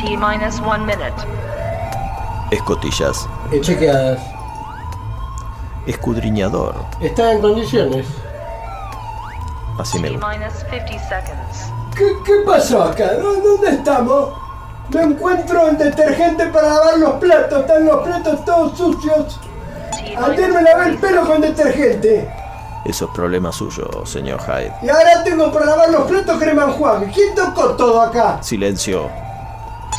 T minus one minute. Escotillas. Eh, chequeadas. Escudriñador. Está en condiciones. Así me T gusta. minus 50 seconds. ¿Qué, qué pasó acá? ¿Dó- ¿Dónde estamos? No encuentro el detergente para lavar los platos. Están los platos todos sucios. Ayer me lavé el 30 pelo con detergente. Eso es problema suyo, señor Hyde. Y ahora tengo para lavar los platos crema enjuague. ¿Quién tocó todo acá? Silencio. T minus 30 seconds.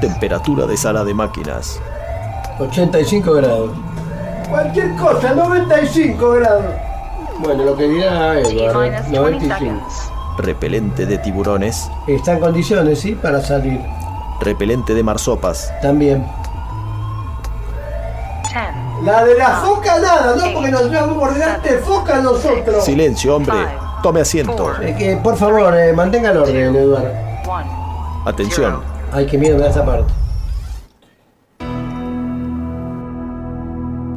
Temperatura de sala de máquinas. 85 grados. Cualquier cosa, 95 grados. Bueno, lo que dirá Edward, minus 20 95. seconds. Repelente de tiburones. Está en condiciones, ¿sí? Para salir. Repelente de marsopas. También. 10, La de la foca nada, ¿no? Porque nos vamos a bordear de foca nosotros. Silencio, hombre. Tome asiento. Eh, que, por favor, eh, mantenga el orden, Eduardo. 1. Atención. Ay, qué miedo me da esa parte.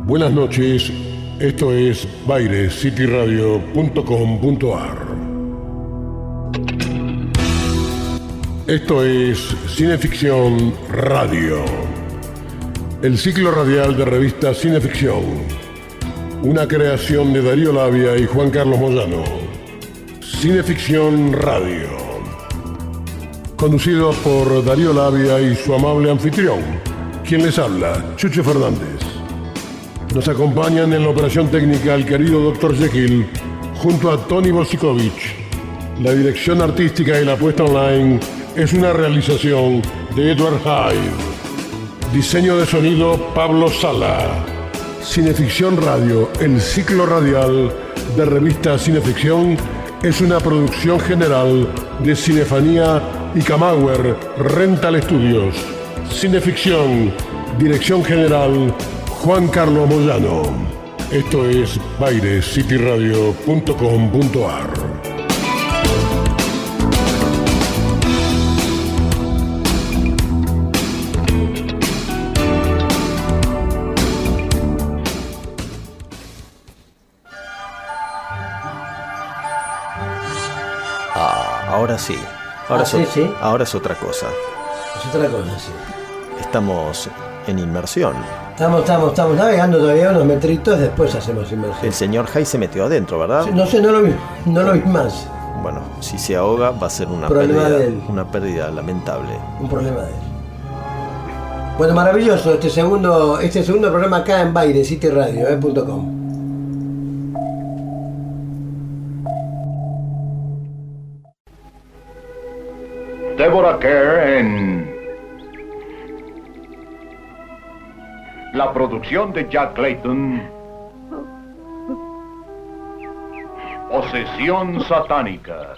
Buenas noches, esto es bairescityradio.com.ar. Esto es Cineficción Radio, el ciclo radial de revista Cineficción, una creación de Darío Labia y Juan Carlos Moyano. Cineficción Radio, conducido por Darío Labia y su amable anfitrión, quien les habla, Chucho Fernández. Nos acompañan en la operación técnica el querido Dr. Jekyll junto a Tony Bosikovich. La dirección artística y la puesta online es una realización de Edward Hyde. Diseño de sonido Pablo Sala. Cineficción Radio, el ciclo radial de revista Cineficción, es una producción general de Cinefanía y Camauer Rental Studios. Cineficción, dirección general Juan Carlos Moyano. Esto es bairescityradio.com.ar. Ah, ahora sí. Ahora, Ah, es, sí, ahora es otra cosa. Es otra cosa, sí. Estamos en inmersión. Estamos, estamos, estamos navegando todavía unos metritos, después hacemos inmersión. El señor Hyde se metió adentro, ¿verdad? No sé, no lo vi, no lo vi más. Bueno, si se ahoga va a ser una Problema pérdida, de él. una pérdida lamentable. Un problema de él. Bueno, maravilloso este segundo, este segundo programa acá en Baile, cityradio.com. Deborah Kerr en la producción de Jack Clayton Posesión satánica.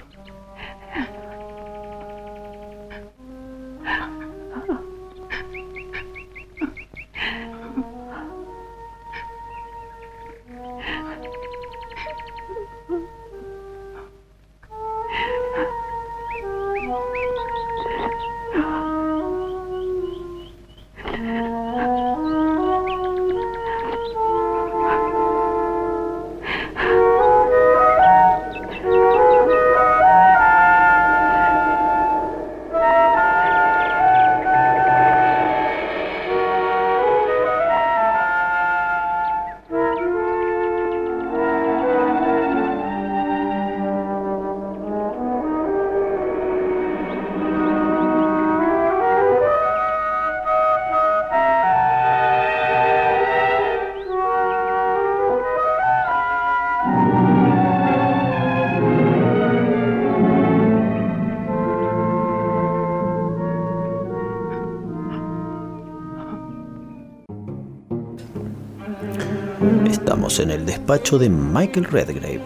En el despacho de Michael Redgrave,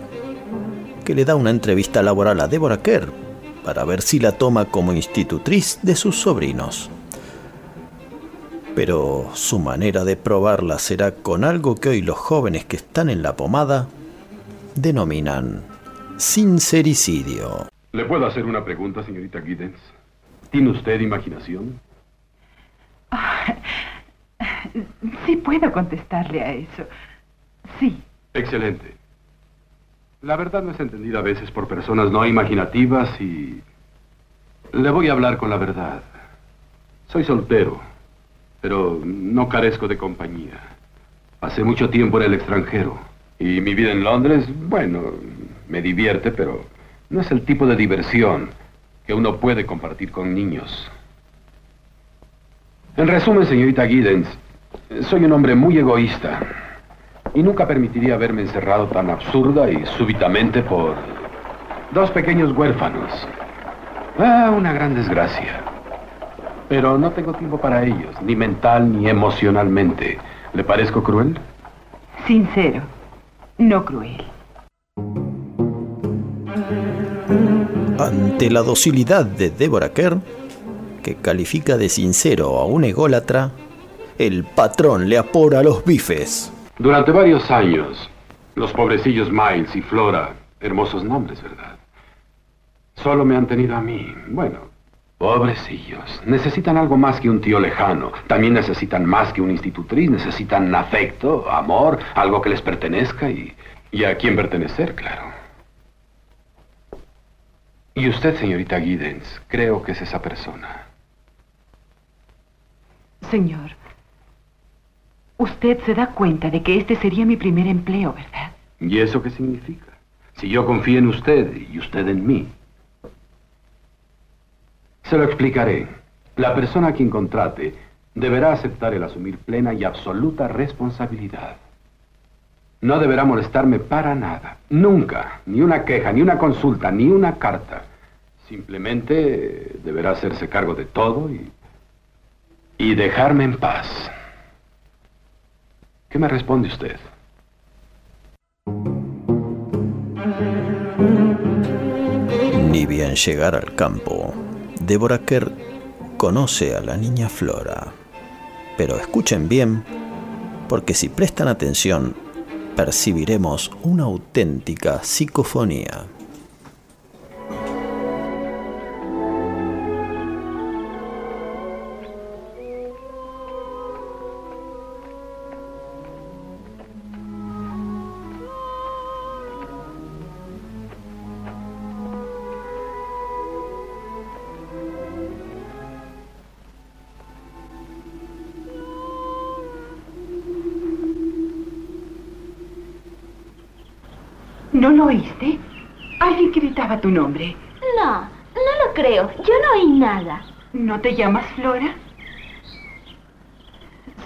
que le da una entrevista laboral a Deborah Kerr para ver si la toma como institutriz de sus sobrinos. Pero su manera de probarla será con algo que hoy los jóvenes que están en la pomada denominan sincericidio. ¿Le puedo hacer una pregunta, señorita Giddens? ¿Tiene usted imaginación? Sí puedo contestarle a eso. Excelente. La verdad no es entendida a veces por personas no imaginativas y Le voy a hablar con la verdad. Soy soltero, pero no carezco de compañía. Pasé mucho tiempo en el extranjero y mi vida en Londres, bueno, me divierte, pero no es el tipo de diversión que uno puede compartir con niños. En resumen, señorita Giddens, soy un hombre muy egoísta y nunca permitiría verme encerrado tan absurda y súbitamente por dos pequeños huérfanos. Ah, una gran desgracia. Pero no tengo tiempo para ellos, ni mental ni emocionalmente. ¿Le parezco cruel? Sincero, no cruel. Ante la docilidad de Deborah Kerr, que califica de sincero a un ególatra, el patrón le apora los bifes. Durante varios años, los pobrecillos Miles y Flora, hermosos nombres, ¿verdad? Solo me han tenido a mí. Bueno, pobrecillos. Necesitan algo más que un tío lejano. También necesitan más que una institutriz. Necesitan afecto, amor, algo que les pertenezca y, y a quién pertenecer, claro. Y usted, señorita Giddens, creo que es esa persona. Señor, usted se da cuenta de que este sería mi primer empleo, ¿verdad? ¿Y eso qué significa? Si yo confío en usted y usted en mí. Se lo explicaré. La persona a quien contrate deberá aceptar el asumir plena y absoluta responsabilidad. No deberá molestarme para nada. Nunca. Ni una queja, ni una consulta, ni una carta. Simplemente deberá hacerse cargo de todo y... y dejarme en paz. ¿Qué me responde usted? Ni bien llegar al campo, Deborah Kerr conoce a la niña Flora. Pero escuchen bien, porque si prestan atención, percibiremos una auténtica psicofonía. ¿No lo oíste? Alguien gritaba tu nombre. No, no lo creo. Yo no oí nada. ¿No te llamas Flora?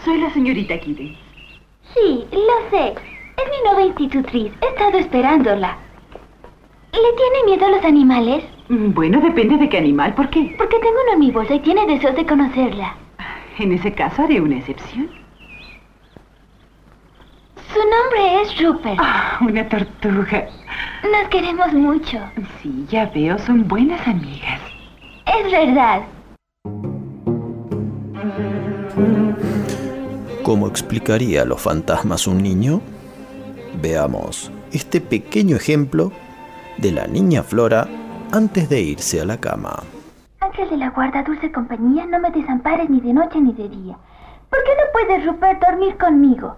Soy la señorita Giddens. Sí, lo sé. Es mi nueva institutriz. He estado esperándola. ¿Le tiene miedo a los animales? Mm, Bueno, depende de qué animal. ¿Por qué? Porque tengo uno en mi bolsa y tiene deseos de conocerla. En ese caso haré una excepción. Su nombre es Rupert. Ah, una tortuga. Nos queremos mucho. Sí, ya veo, son buenas amigas. Es verdad. ¿Cómo explicaría a los fantasmas un niño? Veamos este pequeño ejemplo de la niña Flora antes de irse a la cama. Ángel de la guarda, dulce compañía, no me desampares ni de noche ni de día. ¿Por qué no puedes, Rupert, dormir conmigo?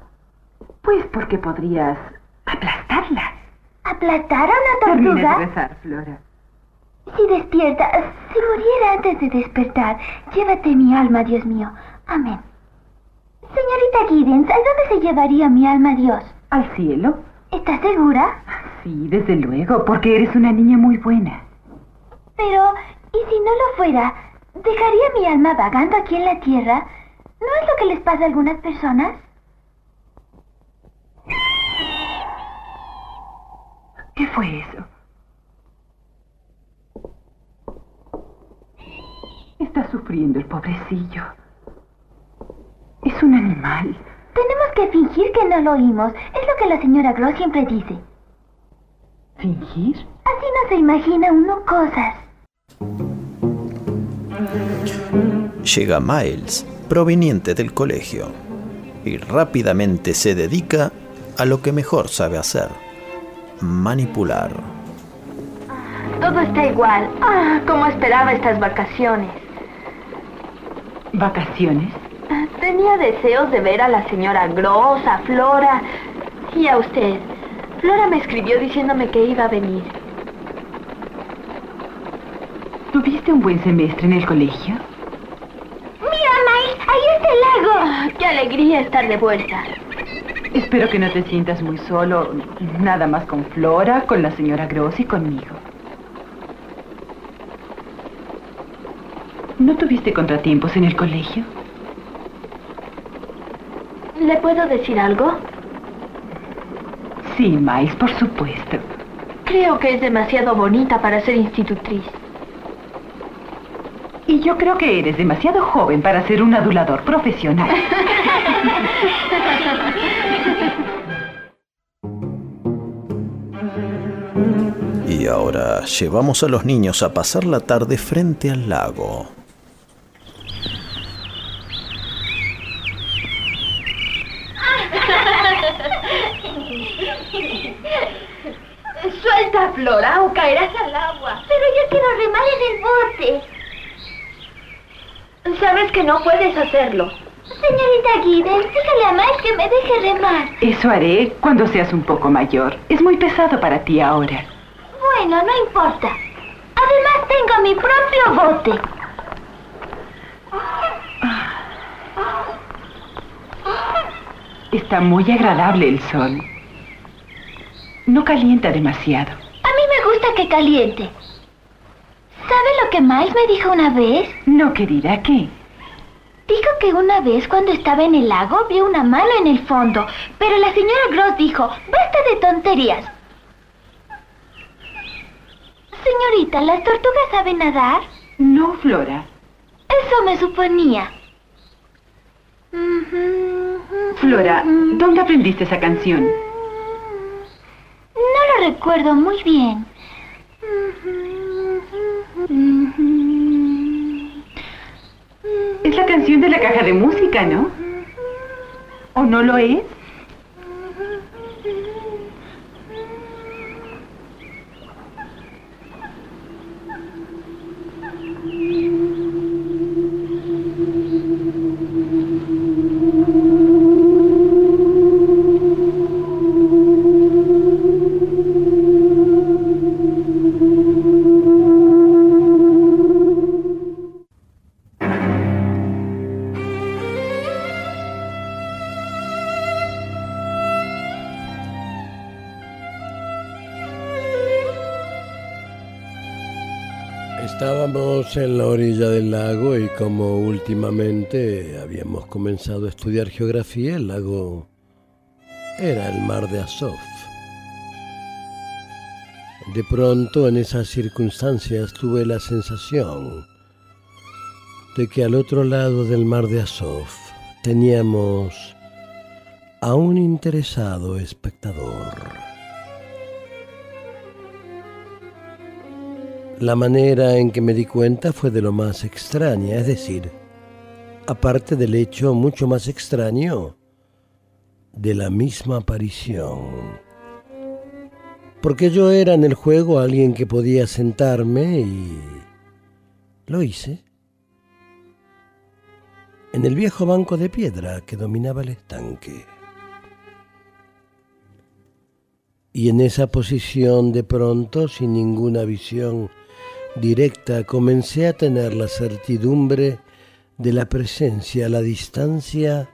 Pues porque podrías aplastarla. ¿Aplastar a una Termina de tortuga? rezar, Flora. Si despierta, si muriera antes de despertar, llévate mi alma, Dios mío. Amén. Señorita Giddens, ¿a dónde se llevaría mi alma, Dios? ¿Al cielo? ¿Estás segura? Sí, desde luego, porque eres una niña muy buena. Pero, ¿y si no lo fuera? ¿Dejaría mi alma vagando aquí en la tierra? ¿No es lo que les pasa a algunas personas? ¿Qué fue eso? Está sufriendo el pobrecillo. Es un animal. Tenemos que fingir que no lo oímos. Es lo que la señora Gross siempre dice. ¿Fingir? Así no se imagina uno cosas. Llega Miles, proveniente del colegio, y rápidamente se dedica a lo que mejor sabe hacer, manipular. Todo está igual. Ah, como esperaba estas vacaciones. ¿Vacaciones? Tenía deseos de ver a la señora Gross, a Flora y a usted. Flora me escribió diciéndome que iba a venir. ¿Tuviste un buen semestre en el colegio? Mira, Miles, ahí está el lago. ¡Qué alegría estar de vuelta! Espero que no te sientas muy solo, nada más con Flora, con la señora Gross y conmigo. ¿No tuviste contratiempos en el colegio? ¿Le puedo decir algo? Sí, Miles, por supuesto. Creo que es demasiado bonita para ser institutriz. Y yo creo que eres demasiado joven para ser un adulador profesional. Y ahora llevamos a los niños a pasar la tarde frente al lago. Suelta, Flora, o caerás al agua. Pero yo quiero remar en el bote. Sabes que no puedes hacerlo. Señorita Giddens, dígale a Mike que me deje remar. Eso haré cuando seas un poco mayor. Es muy pesado para ti ahora. Bueno, no importa. Además tengo mi propio bote. Está muy agradable el sol. No calienta demasiado. A mí me gusta que caliente. ¿Sabe lo que Miles me dijo una vez? No, querida, ¿qué? Dijo que una vez cuando estaba en el lago vio una mano en el fondo, pero la señora Gross dijo, basta de tonterías. Señorita, ¿las tortugas saben nadar? No, Flora. Eso me suponía. Flora, ¿dónde aprendiste esa canción? No lo recuerdo muy bien. Es la canción de la caja de música, ¿no? ¿O no lo es? En la orilla del lago y como últimamente habíamos comenzado a estudiar geografía, el lago era el mar de Azov. De pronto en esas circunstancias tuve la sensación de que al otro lado del mar de Azov teníamos a un interesado espectador. La manera en que me di cuenta fue de lo más extraña, es decir, aparte del hecho mucho más extraño de la misma aparición. Porque yo era en el juego alguien que podía sentarme y lo hice. En el viejo banco de piedra que dominaba el estanque. Y en esa posición de pronto, sin ninguna visión directa comencé a tener la certidumbre de la presencia a la distancia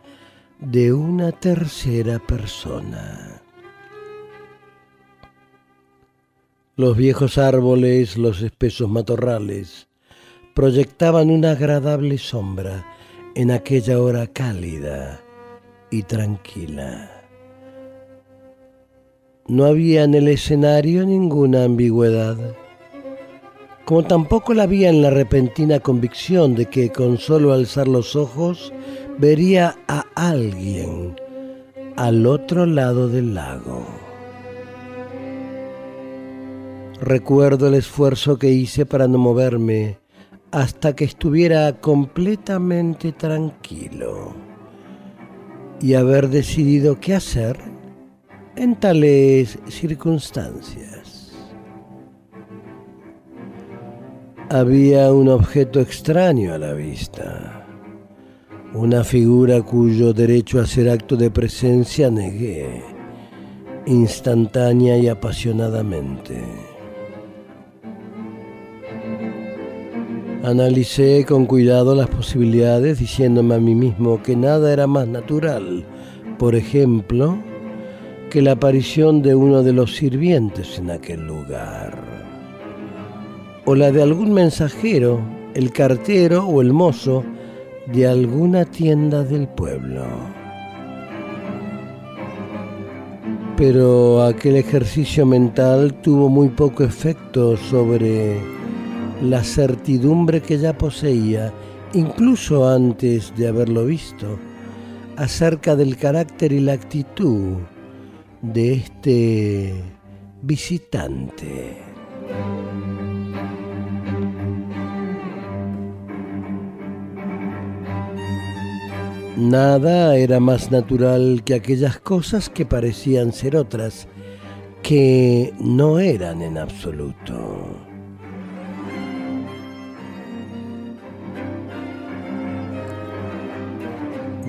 de una tercera persona. Los viejos árboles, los espesos matorrales, proyectaban una agradable sombra en aquella hora cálida y tranquila. No había en el escenario ninguna ambigüedad como tampoco la había en la repentina convicción de que con solo alzar los ojos vería a alguien al otro lado del lago. Recuerdo el esfuerzo que hice para no moverme hasta que estuviera completamente tranquilo y haber decidido qué hacer en tales circunstancias. Había un objeto extraño a la vista, una figura cuyo derecho a hacer acto de presencia negué, instantánea y apasionadamente. Analicé con cuidado las posibilidades diciéndome a mí mismo que nada era más natural, por ejemplo, que la aparición de uno de los sirvientes en aquel lugar, o la de algún mensajero, el cartero o el mozo de alguna tienda del pueblo. Pero aquel ejercicio mental tuvo muy poco efecto sobre la certidumbre que ya poseía, incluso antes de haberlo visto, acerca del carácter y la actitud de este visitante. Nada era más natural que aquellas cosas que parecían ser otras, que no eran en absoluto.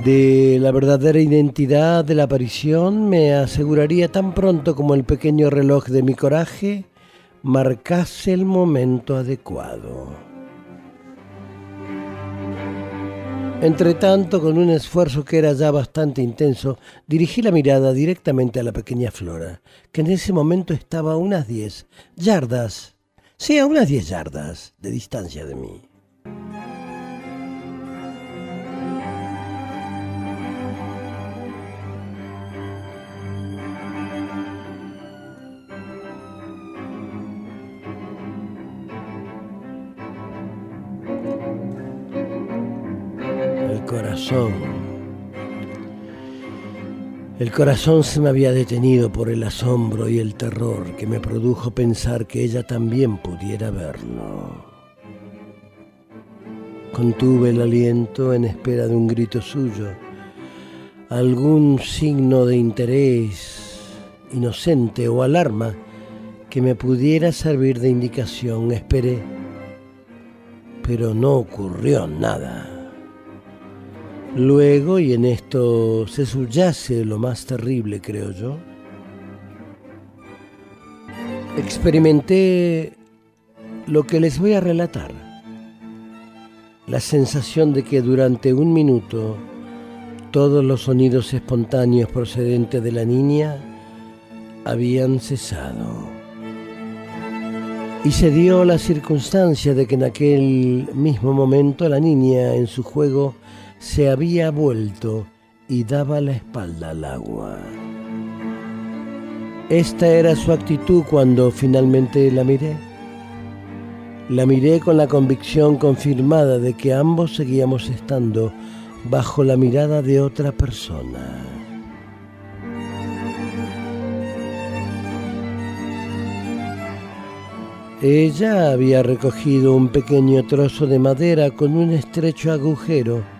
De la verdadera identidad de la aparición me aseguraría tan pronto como el pequeño reloj de mi coraje marcase el momento adecuado. Entretanto, con un esfuerzo que era ya bastante intenso, dirigí la mirada directamente a la pequeña Flora, que en ese momento estaba a unas diez yardas, sí, a unas diez yardas de distancia de mí. El corazón se me había detenido por el asombro y el terror que me produjo pensar que ella también pudiera verlo. Contuve el aliento en espera de un grito suyo, algún signo de interés inocente o alarma que me pudiera servir de indicación. Esperé, pero no ocurrió nada. Luego, y en esto se subyace lo más terrible, creo yo, experimenté lo que les voy a relatar. La sensación de que durante un minuto todos los sonidos espontáneos procedentes de la niña habían cesado. Y se dio la circunstancia de que en aquel mismo momento la niña en su juego se había vuelto y daba la espalda al agua. Esta era su actitud cuando finalmente la miré. La miré con la convicción confirmada de que ambos seguíamos estando bajo la mirada de otra persona. Ella había recogido un pequeño trozo de madera con un estrecho agujero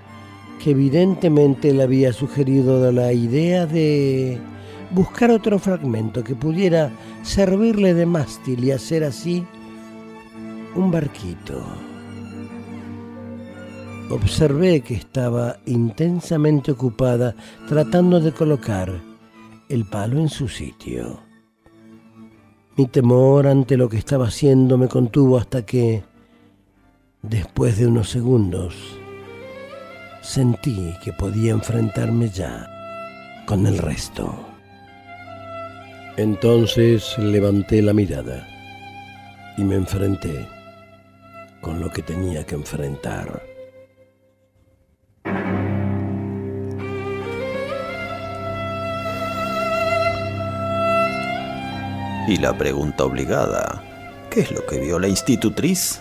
que evidentemente le había sugerido la idea de buscar otro fragmento que pudiera servirle de mástil y hacer así un barquito. Observé que estaba intensamente ocupada tratando de colocar el palo en su sitio. Mi temor ante lo que estaba haciendo me contuvo hasta que, después de unos segundos, sentí que podía enfrentarme ya con el resto. Entonces levanté la mirada y me enfrenté con lo que tenía que enfrentar. Y la pregunta obligada, ¿qué es lo que vio la institutriz?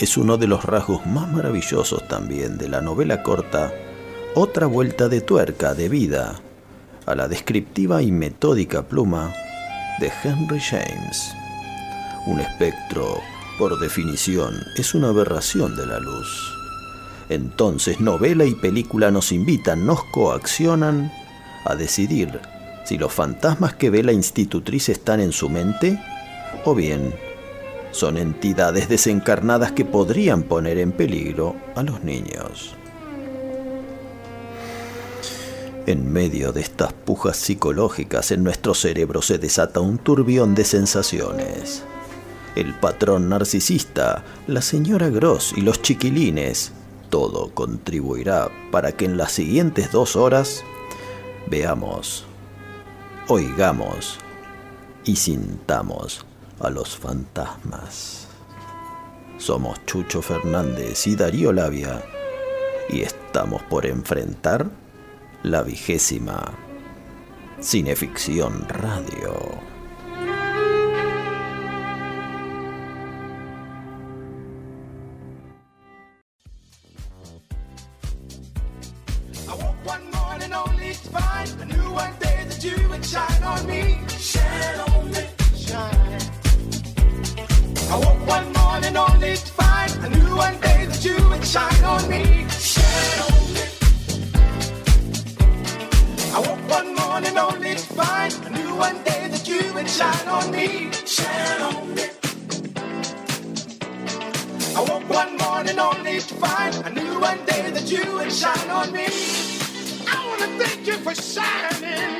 Es uno de los rasgos más maravillosos también de la novela corta Otra vuelta de tuerca de vida a la descriptiva y metódica pluma de Henry James. Un espectro, por definición, es una aberración de la luz. Entonces novela y película nos invitan, nos coaccionan a decidir si los fantasmas que ve la institutriz están en su mente o bien son entidades desencarnadas que podrían poner en peligro a los niños. En medio de estas pujas psicológicas en nuestro cerebro se desata un turbión de sensaciones. el patrón narcisista, la señora Gross y los chiquilines. Todo contribuirá para que en las siguientes dos horas veamos, oigamos y sintamos a los fantasmas. Somos Chucho Fernández y Darío Labia y estamos por enfrentar la vigésima Cineficción Radio. I woke one morning only to find a new one day that you would shine on me. Shine on me. I woke one morning only to find a new one day that you would shine on me. Shine on me. I woke one morning only to find a new one day that you would shine on me. I wanna thank you for shining.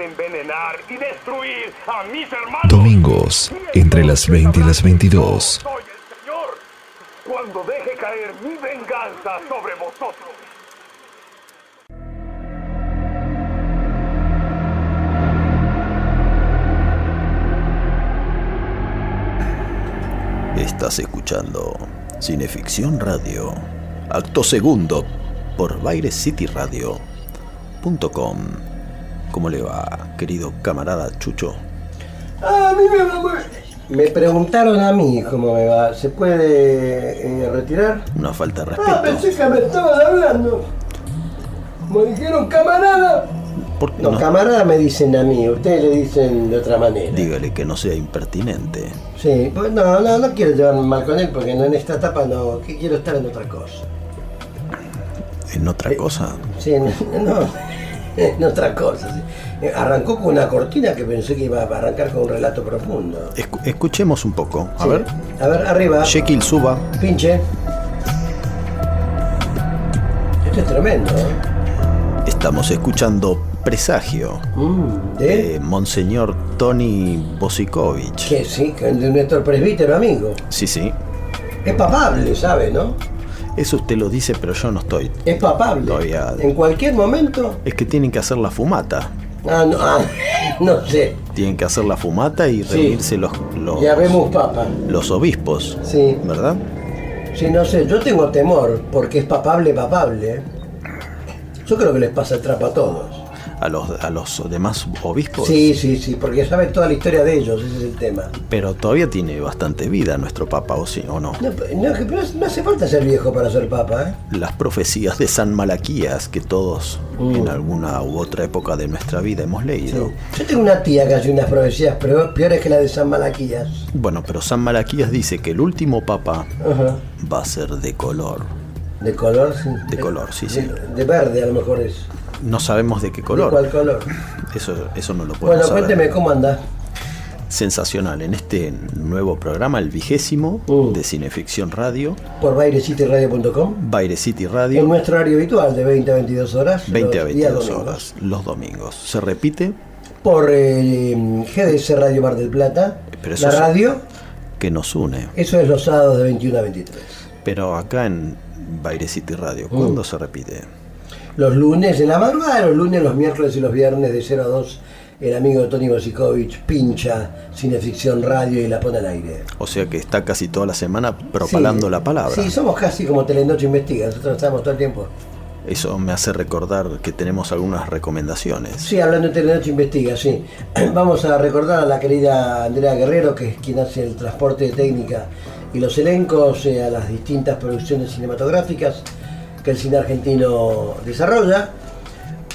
Envenenar y destruir a mis hermanos. Domingos, entre las 20 y las 22. Soy el Señor cuando deje caer mi venganza sobre vosotros. Estás escuchando Cineficción Radio, acto segundo por BaireCityRadio.com. ¿Cómo le va, querido camarada Chucho? A mí me va muy- Me preguntaron a mí cómo me va. ¿Se puede eh, retirar? Una falta de Ah, respeto. pensé que me estaban hablando. Como dijeron camarada. ¿Por qué No, no? camarada me dicen a mí, ustedes le dicen de otra manera. Dígale que no sea impertinente. Sí, pues no, no, no quiero llevarme mal con él porque no, en esta etapa no, que quiero estar en otra cosa. ¿En Eh, otra cosa? Sí, en- no, en otra cosa. sí. Eh, Arrancó con una cortina que pensé que iba a arrancar con un relato profundo. Escu- escuchemos un poco. A Sí. ver. A ver, arriba. Jekyll suba. Pinche. Esto es tremendo, ¿eh? Estamos escuchando Presagio Mm, ¿De? Monseñor Tony Bosikovich. Que sí, de nuestro presbítero amigo. Sí, sí. Es papable, ¿sabe, no? Eso usted lo dice, pero yo no estoy. Es papable. Todavía. En cualquier momento. Es que tienen que hacer la fumata. Ah, no, ah, no sé. Tienen que hacer la fumata y Sí. reunirse los, los, Ya vemos papa. los obispos. Sí. ¿Verdad? Sí, no sé, yo tengo temor porque es papable, papable. Yo creo que les pasa el trapo a todos. A los, a los demás obispos. Sí, sí, sí, porque sabe toda la historia de ellos, ese es el tema. Pero todavía tiene bastante vida nuestro papa, ¿o sí? ¿O no? No, no, hace falta ser viejo para ser papa, ¿eh? Las profecías de San Malaquías que todos Mm. en alguna u otra época de nuestra vida hemos leído. Yo tengo una tía que hace unas profecías peor- peores que la de San Malaquías. Bueno, pero San Malaquías dice que el último papa va a ser de color. De color, sí. De color, sí, sí. De verde a lo mejor es. No sabemos de qué ¿De color. cuál color? Eso, eso no lo podemos Bueno, saber. cuénteme cómo anda. Sensacional. En este nuevo programa, el vigésimo Mm. de Cineficción Radio, Por bairecity.radio.com. Baile City En Radio, nuestro horario habitual de 20 a 22 horas. 20 a los días 22 domingos. horas, los domingos. Se repite Por eh, GDS Radio Mar del Plata. Pero eso la radio, que nos une. eso es los sábados de 21 a 23. Pero acá en Baile City Radio, Mm. ¿cuándo se repite? Los lunes en la madrugada, los lunes, los miércoles y los viernes de 0 a 2. El amigo Tony Bosikovich pincha Cineficción Radio y la pone al aire. O sea que está casi toda la semana propalando Sí. la palabra. Sí, somos casi como Telenoche Investiga, nosotros estamos todo el tiempo. Eso me hace recordar que tenemos algunas recomendaciones. Sí, hablando de Telenoche Investiga, sí. Vamos a recordar a la querida Andrea Guerrero, que es quien hace el transporte de técnica y los elencos eh, a las distintas producciones cinematográficas que el cine argentino desarrolla.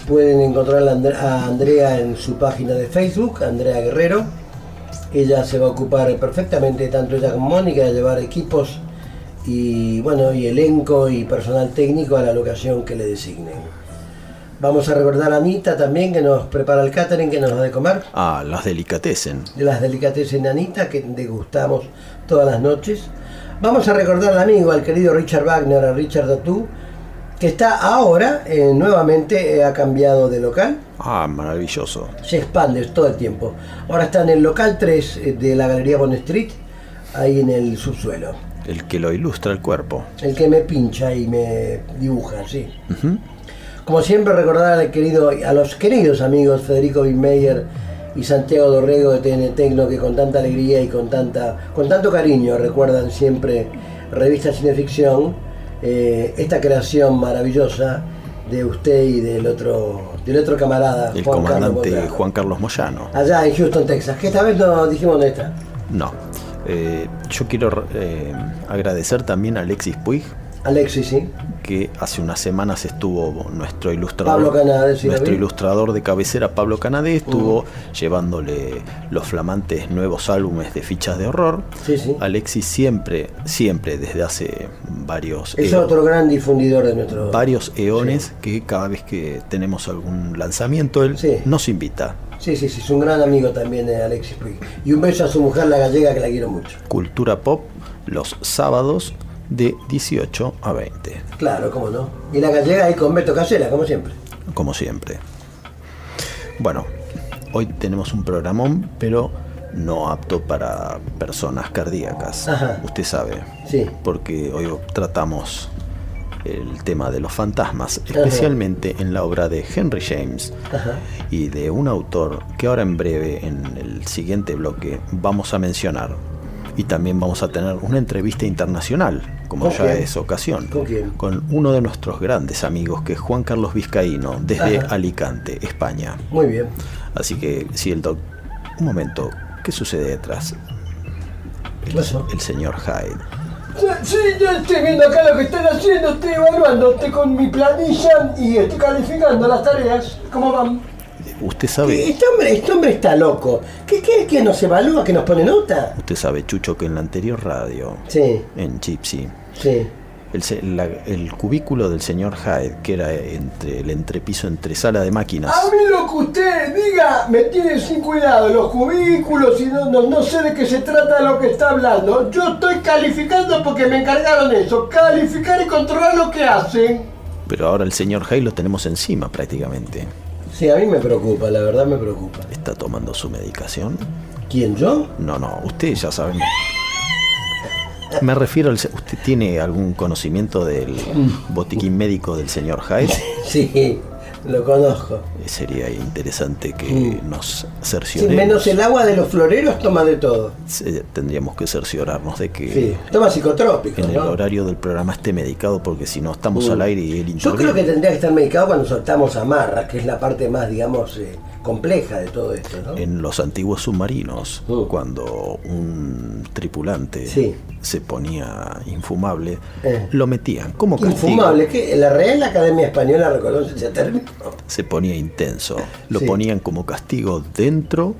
Pueden encontrar a And- a Andrea en su página de Facebook, Andrea Guerrero. Ella se va a ocupar perfectamente, tanto ella como Mónica, de llevar equipos y bueno, y elenco y personal técnico a la locación que le designen. Vamos a recordar a Anita también que nos prepara el catering, que nos da de comer. Ah, las delicatessen. de las delicatessen de Anita que degustamos todas las noches. Vamos a recordar al amigo, al querido Richard Wagner, a Richard Datú, que está ahora, eh, nuevamente eh, ha cambiado de local, Ah, maravilloso. se expande todo el tiempo. Ahora está en el local 3 eh, de la Galería Bond Street, ahí en el subsuelo. El que lo ilustra el cuerpo. El que me pincha y me dibuja, sí. Como siempre, recordar al querido, a los queridos amigos Federico Bimeyer y Santiago Dorrego de TN Tecno que con tanta alegría y con, tanta, con tanto cariño recuerdan siempre Revista Cineficción, eh, esta creación maravillosa de usted y del otro, del otro camarada, El Juan comandante. Juan Carlos Moyano. Allá en Houston, Texas, que esta vez no dijimos dónde está. No. Eh, yo quiero eh, agradecer también a Alexis Puig, Alexis, sí. que hace unas semanas estuvo nuestro ilustrador. Pablo Canades, sí, nuestro ilustrador de cabecera, Pablo Canadé, estuvo llevándole los flamantes nuevos álbumes de fichas de horror. Sí, sí. Alexis siempre, siempre, desde hace varios, Es otro gran difundidor de nuestro... varios eones, que cada vez que tenemos algún lanzamiento, él nos invita. Sí, sí, sí, es un gran amigo también de Alexis Puig. Y un beso a su mujer, la gallega, que la quiero mucho. Cultura Pop los sábados de 18 a 20, Claro, cómo no. Y la gallega ahí con Beto Casela, como siempre. como siempre. Bueno, hoy tenemos un programón, pero no apto para personas cardíacas. Ajá. Usted sabe, Sí. porque hoy tratamos el tema de los fantasmas, especialmente en la obra de Henry James Ajá. y de un autor que ahora en breve, en el siguiente bloque, vamos a mencionar. Y también vamos a tener una entrevista internacional, como ¿Con ya quién? es ocasión, ¿Con con uno de nuestros grandes amigos, que es Juan Carlos Vizcaíno, desde Ajá. Alicante, España. Muy bien. Así que, si el doc... Un momento, ¿qué sucede detrás? ¿Qué pasó? El señor Hyde. Sí, yo estoy viendo acá lo que están haciendo, estoy evaluando, estoy con mi planilla y estoy calificando las tareas. ¿Cómo van? Usted sabe, Este hombre, este hombre está loco. ¿Qué quiere que nos evalúa, que nos pone nota? usted sabe, Chucho, que en la anterior radio, Sí, en Gypsy, sí. el, se- la- el cubículo del señor Hyde, que era entre el entrepiso entre sala de máquinas, A mí lo que usted diga me tiene sin cuidado, los cubículos y no, no, no sé de qué se trata de lo que está hablando. Yo estoy calificando porque me encargaron eso, calificar y controlar lo que hacen. pero ahora el señor Hyde lo tenemos encima prácticamente. Sí, a mí me preocupa, la verdad me preocupa. ¿Está tomando su medicación? ¿Quién, yo? No, no, usted ya sabe. Me refiero al... se- ¿Usted tiene algún conocimiento del botiquín médico del señor Hyde? Sí, lo conozco. Sería interesante que nos Sí, cercioremos. menos el agua de los floreros toma de todo. Se- Tendríamos que cerciorarnos de que Sí, toma psicotrópicos, en el horario del programa esté medicado, porque si no estamos Mm. al aire y él Yo interviene. creo que tendría que estar medicado cuando soltamos amarras, que es la parte más, digamos, eh, compleja de todo esto, ¿no? En los antiguos submarinos, cuando un tripulante Mm. Sí. Se ponía infumable, Eh. lo metían como castigo. Infumable, que la Real Academia Española reconoce ese término. Se ponía intenso. Lo Sí. ponían como castigo dentro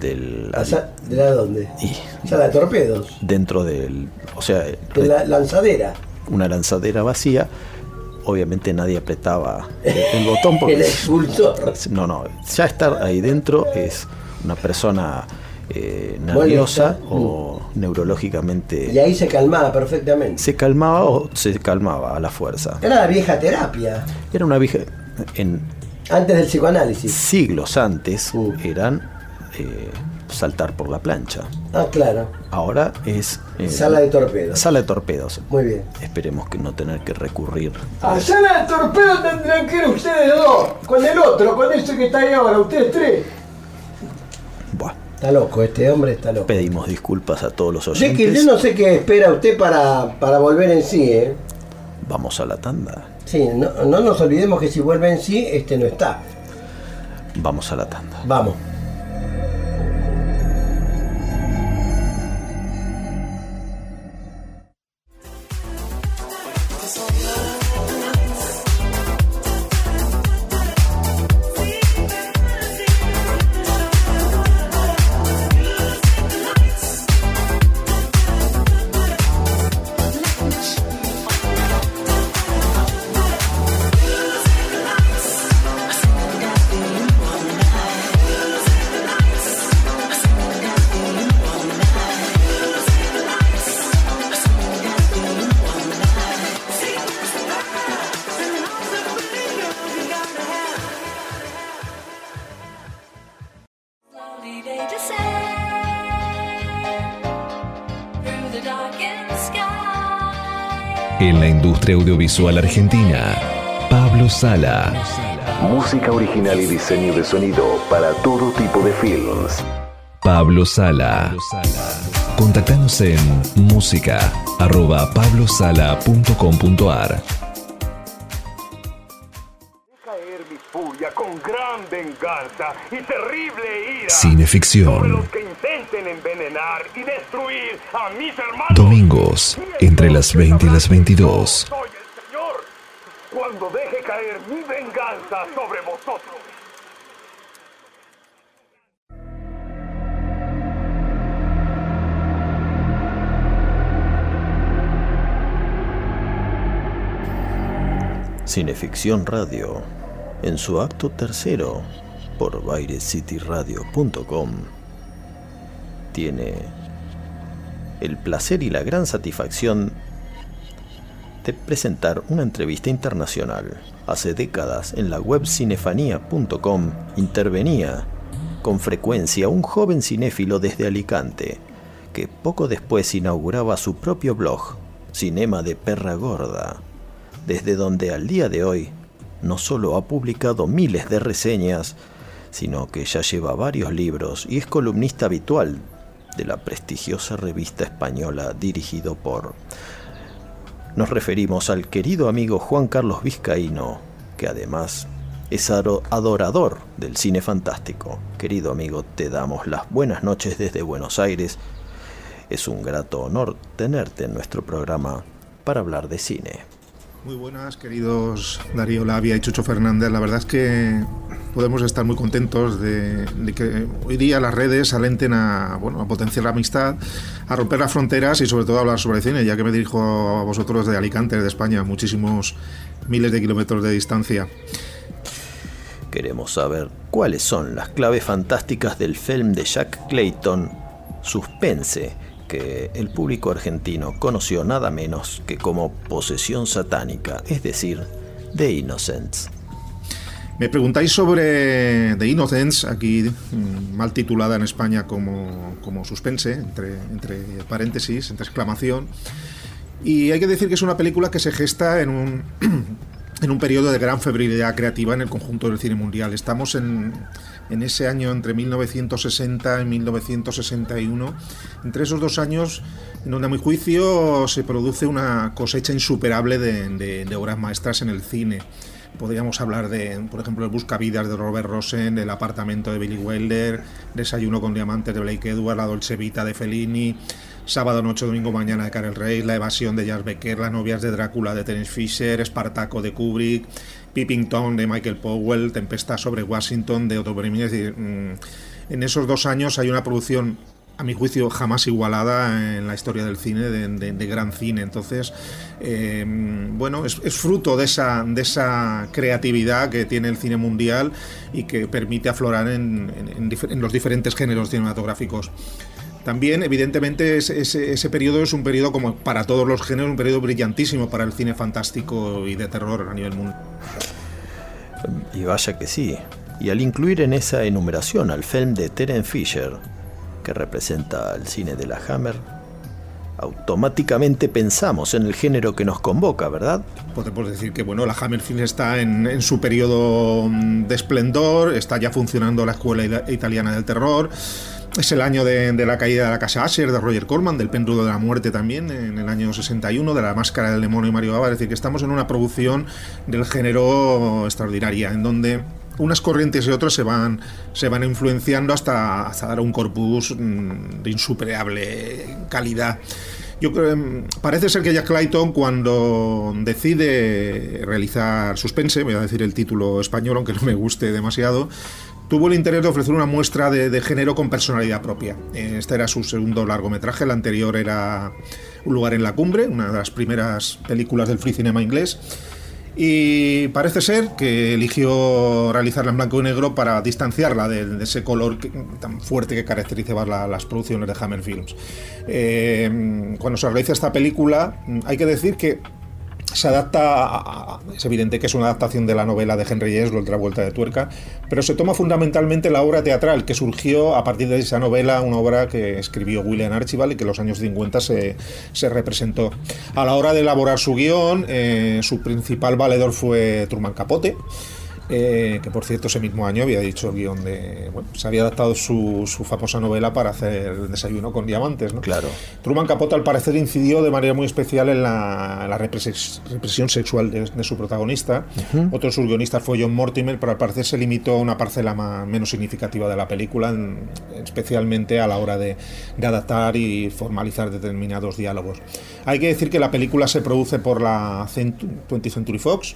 del. ¿A sa- ¿De la dónde? Y Sala de torpedos, dentro del. O sea, de la lanzadera. una lanzadera vacía. Obviamente nadie apretaba el, el botón porque. El expulsor. No, no. Ya estar ahí dentro es una persona eh, nerviosa Molesta. o neurológicamente. Y ahí se calmaba perfectamente. Se calmaba o se calmaba a la fuerza. Era la vieja terapia, Era una vieja. En antes del psicoanálisis. siglos antes Mm. eran eh, saltar por la plancha. Ah, claro. Ahora es. eh, Sala de torpedos. Sala de torpedos. Muy bien. Esperemos que no tener que recurrir. A sala de torpedos tendrían que ir ustedes dos. Con el otro, con ese que está ahí ahora, ustedes tres. Buah, Está loco, este hombre está loco. pedimos disculpas a todos los Jekyll, oyentes. yo no sé qué espera usted para, para volver en sí, ¿eh? Vamos a la tanda. Sí, no, no nos olvidemos que si vuelve en sí, este no está. Vamos a la tanda. Vamos. Audiovisual argentina, Pablo Sala. Música original y diseño de sonido para todo tipo de films. Pablo Sala. Contactanos en música arroba pablosala.com.ar. caer mi furia con gran venganza y terrible ira. Cineficción. Sobre los que intenten envenenar y destruir a mis hermanos. Domingos, entre las 20 y las 22. Soy el Señor cuando deje caer mi sobre vosotros. Cineficción Radio, en su acto tercero, por bairescityradio.com, tiene el placer y la gran satisfacción presentar una entrevista internacional. Hace décadas en la web cinefanía.com intervenía con frecuencia un joven cinéfilo desde Alicante, que poco después inauguraba su propio blog, Cinema de Perra Gorda, desde donde al día de hoy no solo ha publicado miles de reseñas, sino que ya lleva varios libros y es columnista habitual de la prestigiosa revista española dirigido por... Nos referimos al querido amigo Juan Carlos Vizcaíno, que además es adorador del cine fantástico. Querido amigo, te damos las buenas noches desde Buenos Aires. Es un grato honor tenerte en nuestro programa para hablar de cine. Muy buenas, queridos Darío Labia y Chucho Fernández. La verdad es que podemos estar muy contentos de, que hoy día las redes alenten a, bueno, a potenciar la amistad, a romper las fronteras y sobre todo a hablar sobre cine, ya que me dirijo a vosotros de Alicante, de España, muchísimos miles de kilómetros de distancia. Queremos saber cuáles son las claves fantásticas del film de Jack Clayton, Suspense, que el público argentino conoció nada menos que como posesión satánica, es decir, The Innocents. Me preguntáis sobre The Innocents, aquí mm, mal titulada en España como, como suspense, entre, entre paréntesis, entre exclamación. Y hay que decir que es una película que se gesta en un, en un periodo de gran febrilidad creativa en el conjunto del cine mundial. Estamos en, ese año entre 1960 y 1961, entre esos dos años, en donde a mi juicio se produce una cosecha insuperable de obras maestras en el cine. Podríamos hablar de, por ejemplo, El Buscavidas de Robert Rosen, El apartamento de Billy Wilder, Desayuno con diamantes de Blake Edwards, La Dolce Vita de Fellini, Sábado, Noche, Domingo, Mañana de Karel Rey, La evasión de Jas Becker, Las novias de Drácula de Terence Fisher, Espartaco de Kubrick, Peeping Tom de Michael Powell, Tempestad sobre Washington de Otto Preminger. Es decir, mm, en esos dos años hay una producción a mi juicio jamás igualada en la historia del cine, de, gran cine. Entonces, eh, bueno, es, fruto de esa, de esa creatividad que tiene el cine mundial y que permite aflorar en, en los diferentes géneros cinematográficos. También, evidentemente, ese, ese- ese periodo es un periodo, como para todos los géneros, un periodo brillantísimo para el cine fantástico y de terror a nivel mundial. Y vaya que sí. Y al incluir en esa enumeración al film de Terence Fisher, que representa al cine de la Hammer, automáticamente pensamos en el género que nos convoca, ¿verdad? Podemos decir que bueno, la Hammer Film está en, en su periodo mm, de esplendor, está ya funcionando la escuela ita- italiana del terror. Es el año de, la caída de la casa Asher de Roger Corman, del péndulo de la muerte también, en el año 61, de la máscara del demonio y Mario Bava. Es decir, que estamos en una producción del género extraordinaria, en donde unas corrientes y otras se van, se van influenciando hasta, hasta dar un corpus mm, de insuperable calidad. Yo creo, mm, parece ser que Jack Clayton cuando decide realizar Suspense, voy a decir el título español aunque no me guste demasiado, tuvo el interés de ofrecer una muestra de, género con personalidad propia. Este era su segundo largometraje, el anterior era Un lugar en la cumbre, una de las primeras películas del free cinema inglés. Y parece ser que eligió realizarla en blanco y negro para distanciarla de, ese color tan fuerte que caracterizaba la- las producciones de Hammer Films. Eh, cuando se realiza esta película, hay que decir que se adapta, es evidente que es una adaptación de la novela de Henry James, Otra Vuelta de Tuerca, pero se toma fundamentalmente la obra teatral que surgió a partir de esa novela, una obra que escribió William Archibald y que en los años 50 se, se representó. A la hora de elaborar su guion, eh, su principal valedor fue Truman Capote. Eh, que por cierto ese mismo año había dicho el guion de. Bueno, se había adaptado su, su famosa novela para hacer Desayuno con Diamantes, ¿no? Claro. Truman Capote al parecer incidió de manera muy especial en la, la represi- represión sexual de, de su protagonista. Otro de sus guionistas fue John Mortimer, pero al parecer se limitó a una parcela ma- menos significativa de la película, en- especialmente a la hora de, de adaptar y formalizar determinados diálogos. Hay que decir que la película se produce por la Centu- 20th Century Fox.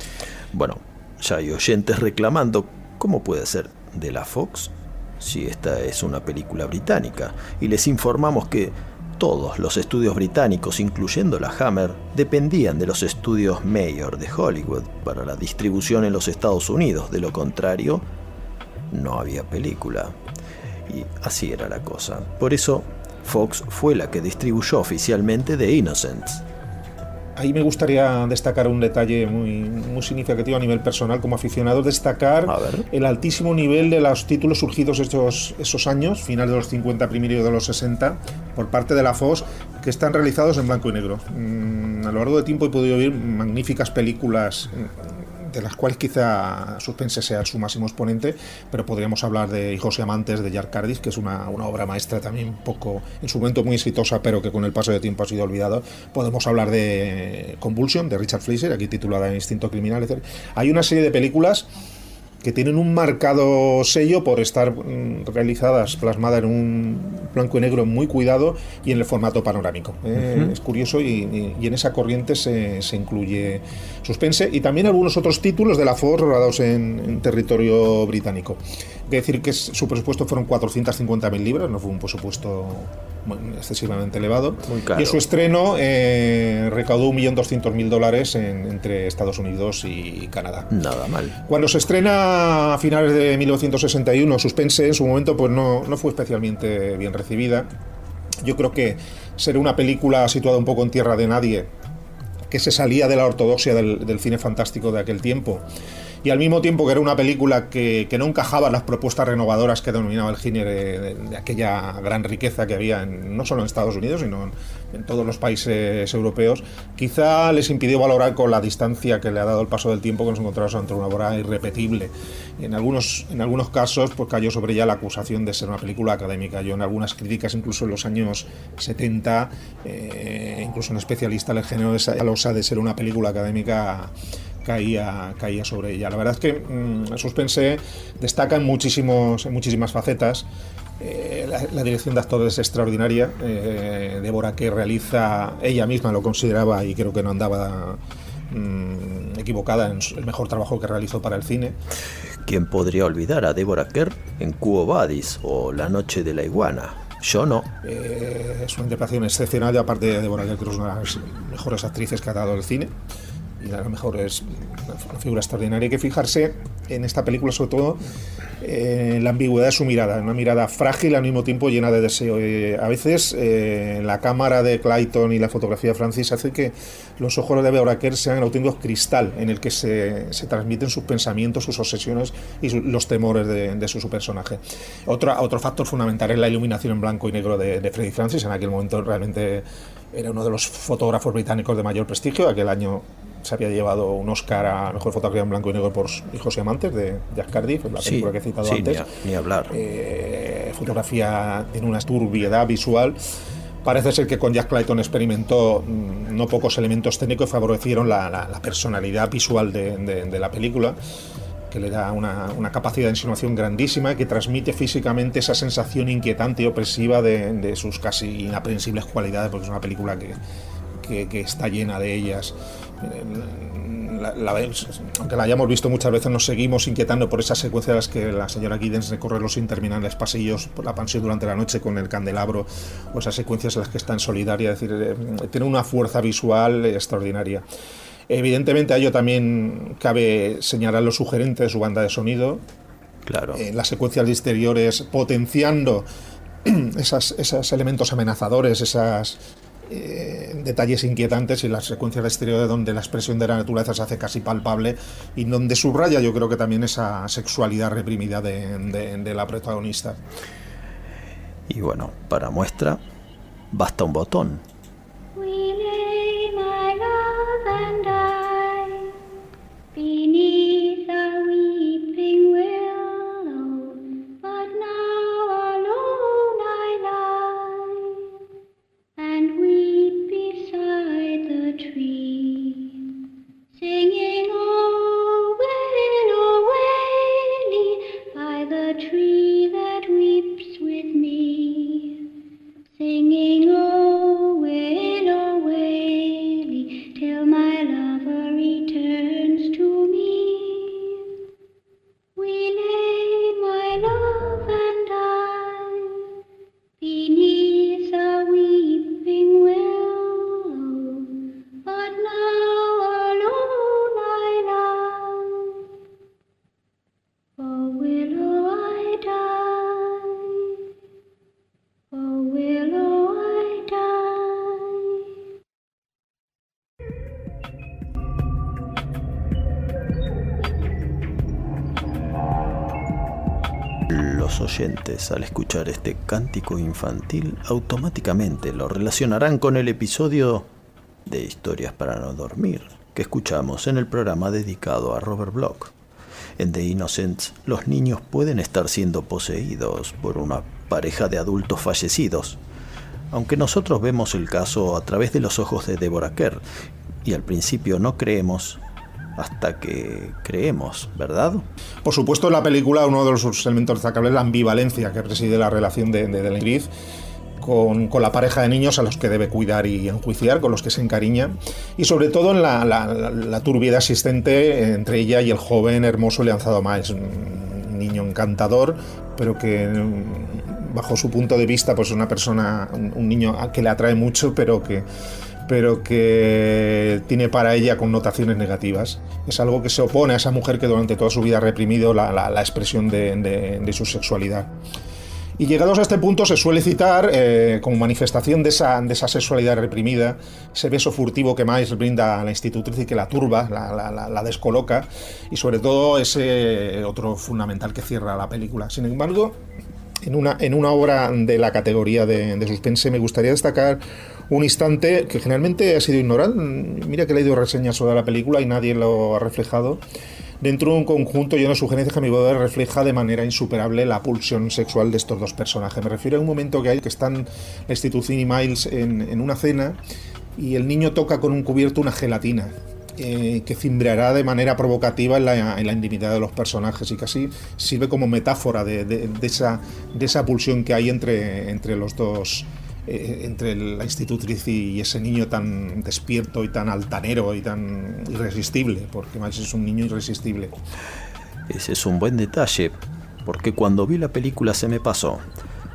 Bueno, ya hay oyentes reclamando cómo puede ser de la Fox si esta es una película británica. Y les informamos que todos los estudios británicos, incluyendo la Hammer, dependían de los estudios Mayor de Hollywood para la distribución en los Estados Unidos. De lo contrario, no había película. Y así era la cosa. Por eso, Fox fue la que distribuyó oficialmente The Innocents. Ahí me gustaría destacar un detalle muy, muy significativo a nivel personal como aficionado, destacar el altísimo nivel de los títulos surgidos estos, esos años, final de los 50, primero de los 60, por parte de la Fox, que están realizados en blanco y negro. Mm, a lo largo del tiempo he podido ver magníficas películas de las cuales quizá Suspense sea su máximo exponente, pero podríamos hablar de Hijos y Amantes de Jack Cardiff, que es una, obra maestra también poco, en su momento muy exitosa, pero que con el paso del tiempo ha sido olvidado. Podemos hablar de Convulsion, de Richard Fleischer, aquí titulada Instinto Criminal, etc. Hay una serie de películas que tienen un marcado sello por estar mm, realizadas, plasmadas en un blanco y negro muy cuidado y en el formato panorámico. Eh. Es curioso y, y- y en esa corriente se, se incluye Suspense y también algunos otros títulos de la Fox rodados en, en territorio británico. Que decir que su presupuesto fueron 450.000 libras, no fue un presupuesto muy- excesivamente elevado. caro. Y su estreno eh, recaudó 1.200.000 dólares en- entre Estados Unidos y Canadá. Nada mal. Cuando se estrena a finales de 1961, Suspense en su momento pues no, no fue especialmente bien recibida. Yo creo que ser una película situada un poco en tierra de nadie, que se salía de la ortodoxia del, del cine fantástico de aquel tiempo, y al mismo tiempo que era una película que, que no encajaba en las propuestas renovadoras que denominaba el cine de, de- de aquella gran riqueza que había en- no solo en Estados Unidos, sino en, en todos los países europeos, quizá les impidió valorar con la distancia que le ha dado el paso del tiempo que nos encontramos ante una obra irrepetible. En algunos, en algunos casos pues cayó sobre ella la acusación de ser una película académica. Yo en algunas críticas, incluso en los años 70, eh, incluso un especialista del género de esa losa de ser una película académica caía, caía sobre ella. La verdad es que mm, Suspense destaca en, muchísimos, en muchísimas facetas. Eh, la, la dirección de actores es extraordinaria. Eh, Débora que realiza, ella misma lo consideraba y creo que no andaba mm, equivocada en el mejor trabajo que realizó para el cine. ¿Quién podría olvidar a Deborah Kerr en Cuo Vadis o La Noche de la Iguana? Yo no. Eh, es una interpretación excepcional y aparte de Deborah Kerr, que es una de las mejores actrices que ha dado el cine y a lo mejor es una figura extraordinaria. Hay que fijarse en esta película sobre todo eh, la ambigüedad de su mirada, una mirada frágil al mismo tiempo llena de deseo. Eh, a veces eh, la cámara de Clayton y la fotografía de Francis hace que los ojos de Kerr sean el auténtico cristal en el que se, se transmiten sus pensamientos, sus obsesiones y su- los temores de, de su, su personaje. Otra, otro factor fundamental es la iluminación en blanco y negro de, de Freddie Francis. En aquel momento realmente era uno de los fotógrafos británicos de mayor prestigio. Aquel año se había llevado un Oscar a mejor fotografía en blanco y negro por Hijos y Amantes de Jack Cardiff, la Sí, película que he citado sí, antes. ni, a- ni hablar. Eh, fotografía tiene una turbiedad visual. Parece ser que con Jack Clayton experimentó mm, no pocos elementos técnicos que favorecieron la, la- la personalidad visual de, de- de la película, que le da una, una capacidad de insinuación grandísima que transmite físicamente esa sensación inquietante y opresiva de, de sus casi inaprensibles cualidades, porque es una película que, que- que está llena de ellas. La- la vemos- aunque la hayamos visto muchas veces, nos seguimos inquietando por esa secuencia en las que la señora Giddens recorre los interminables pasillos por la pensión durante la noche con el candelabro, o esas secuencias en las que está en solidaria, es decir, eh, tiene una fuerza visual extraordinaria. Evidentemente a ello también cabe señalar lo sugerente de su banda de sonido, Claro. en las secuencias de exteriores potenciando esas, esos elementos amenazadores, esas, eh, detalles inquietantes y las secuencias de exterior donde la expresión de la naturaleza se hace casi palpable y donde subraya yo creo que también esa sexualidad reprimida de, de- de la protagonista. Y bueno, para muestra, basta un botón. Beneath a weeping al escuchar este cántico infantil, automáticamente lo relacionarán con el episodio de Historias para no dormir que escuchamos en el programa dedicado a Robert Bloch. En The Innocents, los niños pueden estar siendo poseídos por una pareja de adultos fallecidos, aunque nosotros vemos el caso a través de los ojos de Deborah Kerr, y al principio no creemos hasta que creemos, ¿verdad? Por supuesto, en la película uno de los elementos destacables es la ambivalencia que preside la relación de, de, de con, con, la pareja de niños a los que debe cuidar y enjuiciar, con los que se encariña, y sobre todo en la, la, la existente entre ella y el joven hermoso Leanzado Miles, un niño encantador, pero que bajo su punto de vista pues una persona, un niño que le atrae mucho, pero que pero que tiene para ella connotaciones negativas. Es algo que se opone a esa mujer que durante toda su vida ha reprimido la, la, la expresión de, de, de, su sexualidad. Y llegados a este punto se suele citar eh, como manifestación de esa, de esa, sexualidad reprimida, ese beso furtivo que Miles brinda a la institutriz y que la turba, la, la, descoloca, y sobre todo ese otro fundamental que cierra la película. Sin embargo, en una, en una obra de la categoría de, de suspense me gustaría destacar un instante que generalmente ha sido ignorado. Mira que he leído reseñas sobre la película y nadie lo ha reflejado. Dentro de un conjunto lleno de sugerencias que a mi poder refleja de manera insuperable la pulsión sexual de estos dos personajes. Me refiero a un momento que hay que están la institución y Miles en, una cena y el niño toca con un cubierto una gelatina. Eh, que cimbreará de manera provocativa en la, intimidad de los personajes y casi sirve como metáfora de esa pulsión que hay entre, entre los dos eh, entre la institutriz y ese niño tan despierto y tan altanero y tan irresistible, porque Miles es un niño irresistible. Ese es un buen detalle, porque cuando vi la película se me pasó.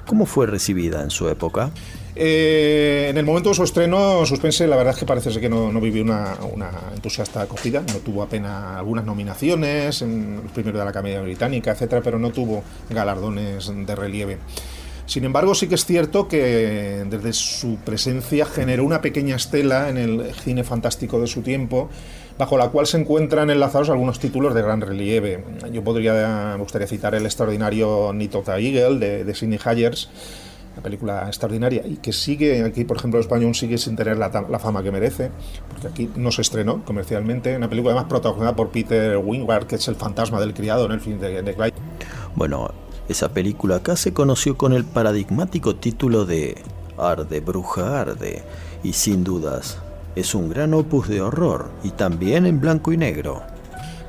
¿Cómo fue recibida en su época? Eh, en el momento de su estreno, Suspense, la verdad es que parece ser que no, no vivió una, una, entusiasta acogida. No tuvo apenas algunas nominaciones, en el primero de la Academia Británica, etcétera, pero no tuvo galardones de relieve. Sin embargo, sí que es cierto que desde su presencia generó una pequeña estela en el cine fantástico de su tiempo, bajo la cual se encuentran enlazados algunos títulos de gran relieve. Yo podría, gustaría citar el extraordinario Night of the Eagle de, Sidney Hayers, una película extraordinaria y que sigue, aquí por ejemplo en español sigue sin tener la, fama que merece, porque aquí no se estrenó comercialmente, una película además protagonizada por Peter Wingward, que es el fantasma del criado en el film de, de Clyde. Bueno, esa película acá se conoció con el paradigmático título de Arde, bruja, arde, y sin dudas es un gran opus de horror y también en blanco y negro.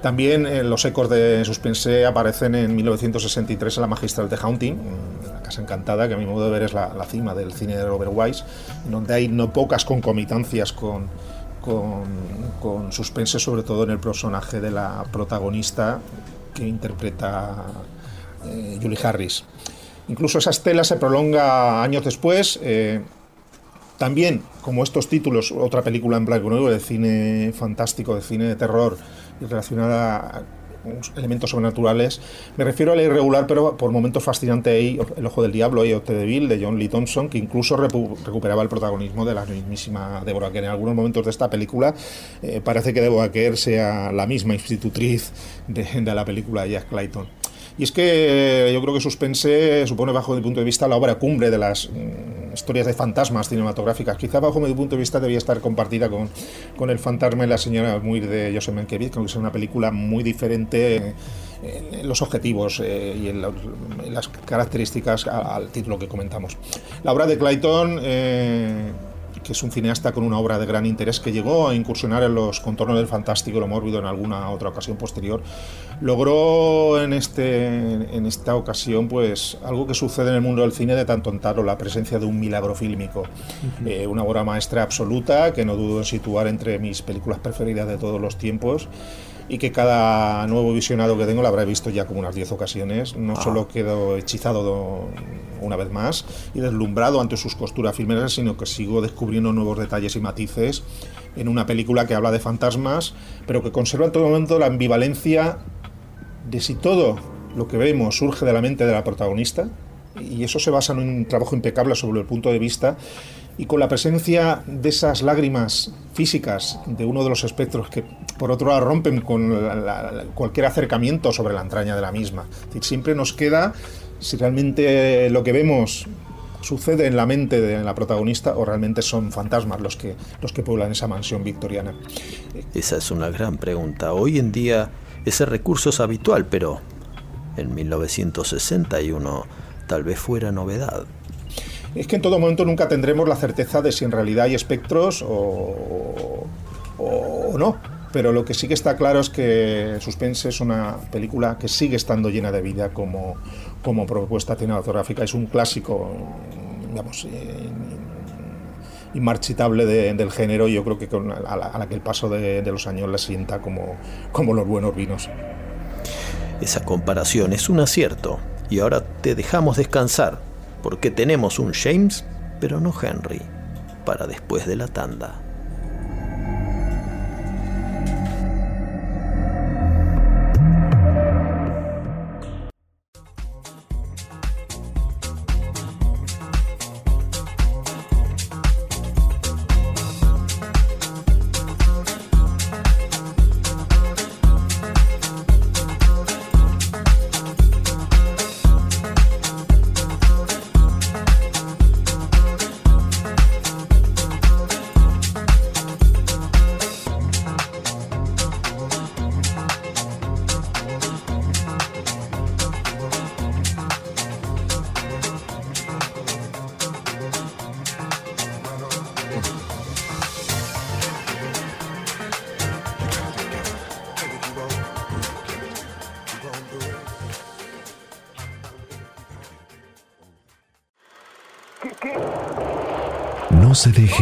También eh, los ecos de Suspense aparecen en 1963 en La Magistral de Haunting, La Casa Encantada, que a mi modo de ver es la, cima del cine de Robert Wise, donde hay no pocas concomitancias con, con, con Suspense, sobre todo en el personaje de la protagonista que interpreta eh, Julie Harris. Incluso esa estela se prolonga años después. Eh, también, como estos títulos, otra película en blanco y negro de cine fantástico, de cine de terror, y relacionada elementos sobrenaturales. Me refiero a la irregular, pero por momentos fascinante El Ojo del Diablo y Octe de Bill de John Lee Thompson, que incluso recuperaba el protagonismo de la mismísima Deborah Kerr. En algunos momentos de esta película eh, parece que Deborah Kerr sea la misma institutriz de, de la película de Jack Clayton. Y es que yo creo que Suspense supone, bajo mi punto de vista, la obra cumbre de las mm, historias de fantasmas cinematográficas. Quizá, bajo mi punto de vista, debía estar compartida con, con El fantasma y la señora Muir de Joseph Mankiewicz, que es una película muy diferente eh, en los objetivos eh, y en, la- en las características al título que comentamos. La obra de Clayton... eh, que es un cineasta con una obra de gran interés que llegó a incursionar en los contornos del fantástico y lo mórbido en alguna otra ocasión posterior, logró en, este, en esta ocasión pues algo que sucede en el mundo del cine de tanto en tanto, la presencia de un milagro fílmico. Eh, una obra maestra absoluta que no dudo en situar entre mis películas preferidas de todos los tiempos y que cada nuevo visionado que tengo lo habrá visto ya como unas 10 ocasiones. No Ah. solo quedo hechizado do- una vez más y deslumbrado ante sus costuras filmeras, sino que sigo descubriendo nuevos detalles y matices en una película que habla de fantasmas, pero que conserva en todo momento la ambivalencia de si todo lo que vemos surge de la mente de la protagonista, y eso se basa en un trabajo impecable sobre el punto de vista, y con la presencia de esas lágrimas físicas de uno de los espectros que por otro lado rompen con cualquier acercamiento sobre la entraña de la misma. Siempre nos queda si realmente lo que vemos sucede en la mente de la protagonista o realmente son fantasmas los que, los que pueblan esa mansión victoriana. Esa es una gran pregunta. Hoy en día ese recurso es habitual, pero en 1961 tal vez fuera novedad. Es que en todo momento nunca tendremos la certeza de si en realidad hay espectros o, o no. Pero lo que sí que está claro es que Suspense es una película que sigue estando llena de vida como, como propuesta cinematográfica. Es un clásico, digamos, eh, inmarchitable de- del género y yo creo que con, a, la, a la que el paso de, de los años la sienta como, como los buenos vinos. Esa comparación es un acierto. Y ahora te dejamos descansar, porque tenemos un James, pero no Henry, para después de la tanda.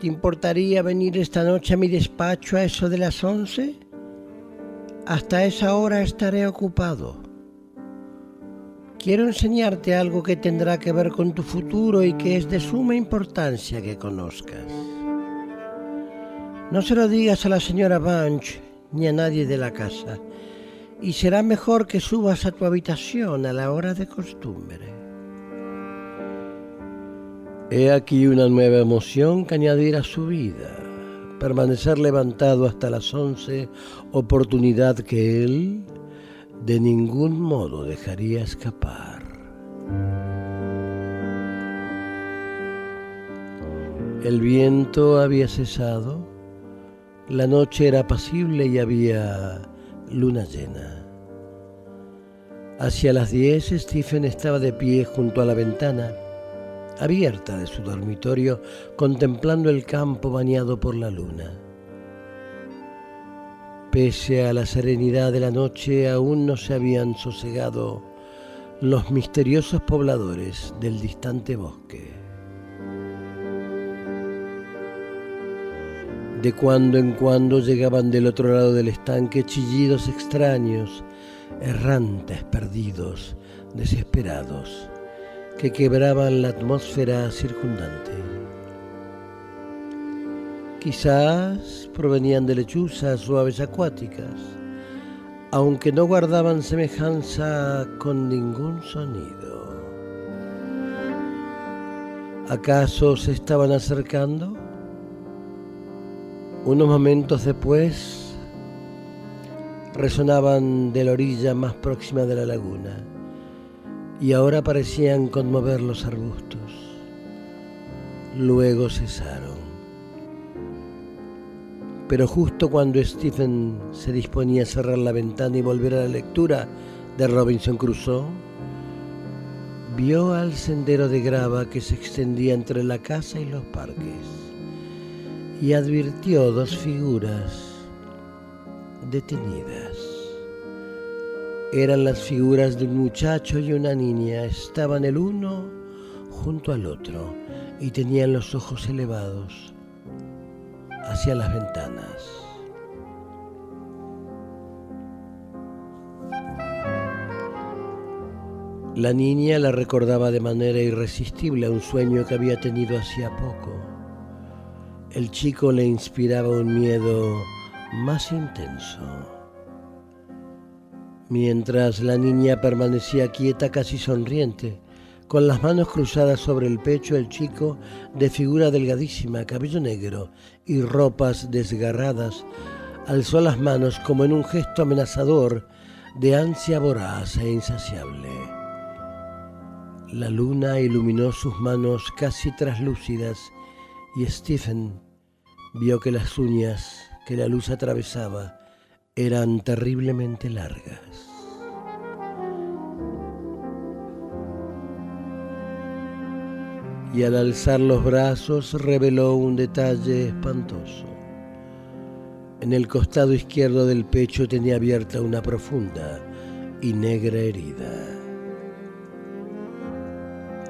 ¿te importaría venir esta noche a mi despacho a eso de las 11? Hasta esa hora estaré ocupado. Quiero enseñarte algo que tendrá que ver con tu futuro y que es de suma importancia que conozcas. No se lo digas a la señora Bunch ni a nadie de la casa, y será mejor que subas a tu habitación a la hora de costumbre. He aquí una nueva emoción que añadir a su vida. Permanecer levantado hasta las once, oportunidad que él de ningún modo dejaría escapar. El viento había cesado, la noche era apacible y había luna llena. Hacia las diez Stephen estaba de pie junto a la ventana abierta de su dormitorio, contemplando el campo bañado por la luna. Pese a la serenidad de la noche, aún no se habían sosegado los misteriosos pobladores del distante bosque. De cuando en cuando llegaban del otro lado del estanque chillidos extraños, errantes, perdidos, desesperados, que quebraban la atmósfera circundante. Quizás provenían de lechuzas o aves acuáticas, aunque no guardaban semejanza con ningún sonido. ¿Acaso se estaban acercando? Unos momentos después resonaban de la orilla más próxima de la laguna y ahora parecían conmover los arbustos. Luego cesaron. Pero justo cuando Stephen se disponía a cerrar la ventana y volver a la lectura de Robinson Crusoe, vio al sendero de grava que se extendía entre la casa y los parques y advirtió dos figuras detenidas. Eran las figuras de un muchacho y una niña. Estaban el uno junto al otro y tenían los ojos elevados hacia las ventanas. La niña la recordaba de manera irresistible a un sueño que había tenido hacía poco. El chico le inspiraba un miedo más intenso. Mientras la niña permanecía quieta, casi sonriente, con las manos cruzadas sobre el pecho, el chico, de figura delgadísima, cabello negro y ropas desgarradas, alzó las manos como en un gesto amenazador de ansia voraz e insaciable. La luna iluminó sus manos casi traslúcidas y Stephen vio que las uñas que la luz atravesaba eran terriblemente largas. Y al alzar los brazos reveló un detalle espantoso. En el costado izquierdo del pecho tenía abierta una profunda y negra herida.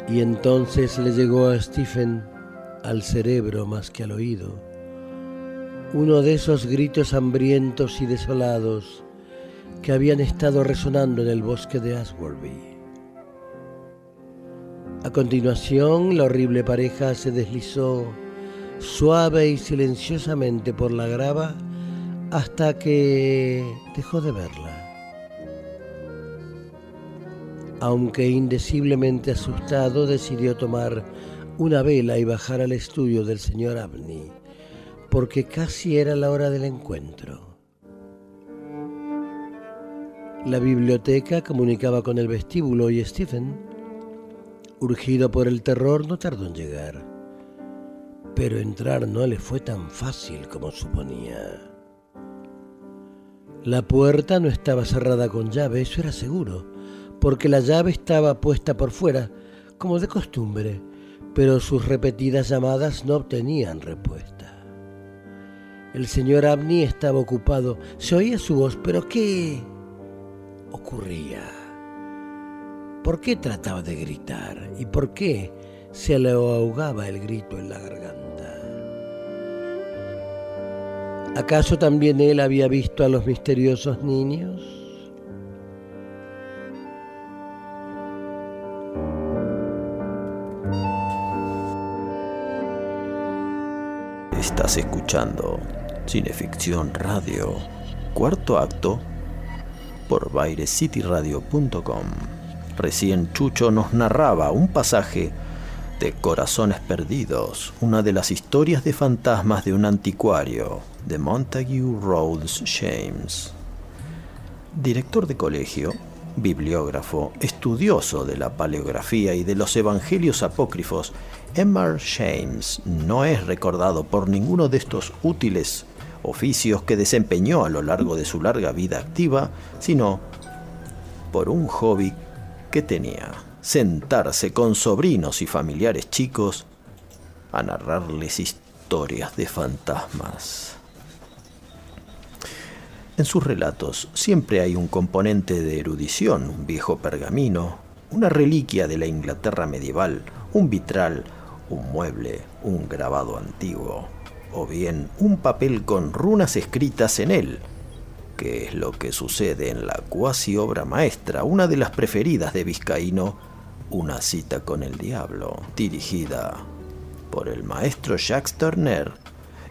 Y entonces le llegó a Stephen al cerebro más que al oído uno de esos gritos hambrientos y desolados que habían estado resonando en el bosque de Aswarby. A continuación, la horrible pareja se deslizó suave y silenciosamente por la grava hasta que dejó de verla. Aunque indeciblemente asustado, decidió tomar una vela y bajar al estudio del señor Abney, porque casi era la hora del encuentro. La biblioteca comunicaba con el vestíbulo y Stephen, urgido por el terror, no tardó en llegar. Pero entrar no le fue tan fácil como suponía. La puerta no estaba cerrada con llave, eso era seguro, porque la llave estaba puesta por fuera, como de costumbre, pero sus repetidas llamadas no obtenían respuesta. El señor Abney estaba ocupado, se oía su voz, pero ¿qué ocurría? ¿Por qué trataba de gritar? ¿Y por qué se le ahogaba el grito en la garganta? ¿Acaso también él había visto a los misteriosos niños? Estás escuchando Cineficción Radio, cuarto acto, por bairecityradio.com. Recién Chucho nos narraba un pasaje de Corazones Perdidos, una de las historias de fantasmas de un anticuario, de Montague Rhodes James. Director de colegio, bibliógrafo, estudioso de la paleografía y de los evangelios apócrifos, Emmer James no es recordado por ninguno de estos útiles oficios que desempeñó a lo largo de su larga vida activa, sino por un hobby que tenía, sentarse con sobrinos y familiares chicos a narrarles historias de fantasmas. En sus relatos siempre hay un componente de erudición, un viejo pergamino, una reliquia de la Inglaterra medieval, un vitral, un mueble, un grabado antiguo, o bien un papel con runas escritas en él, que es lo que sucede en la cuasi obra maestra, una de las preferidas de Vizcaíno, Una cita con el diablo, dirigida por el maestro Jacques Turner,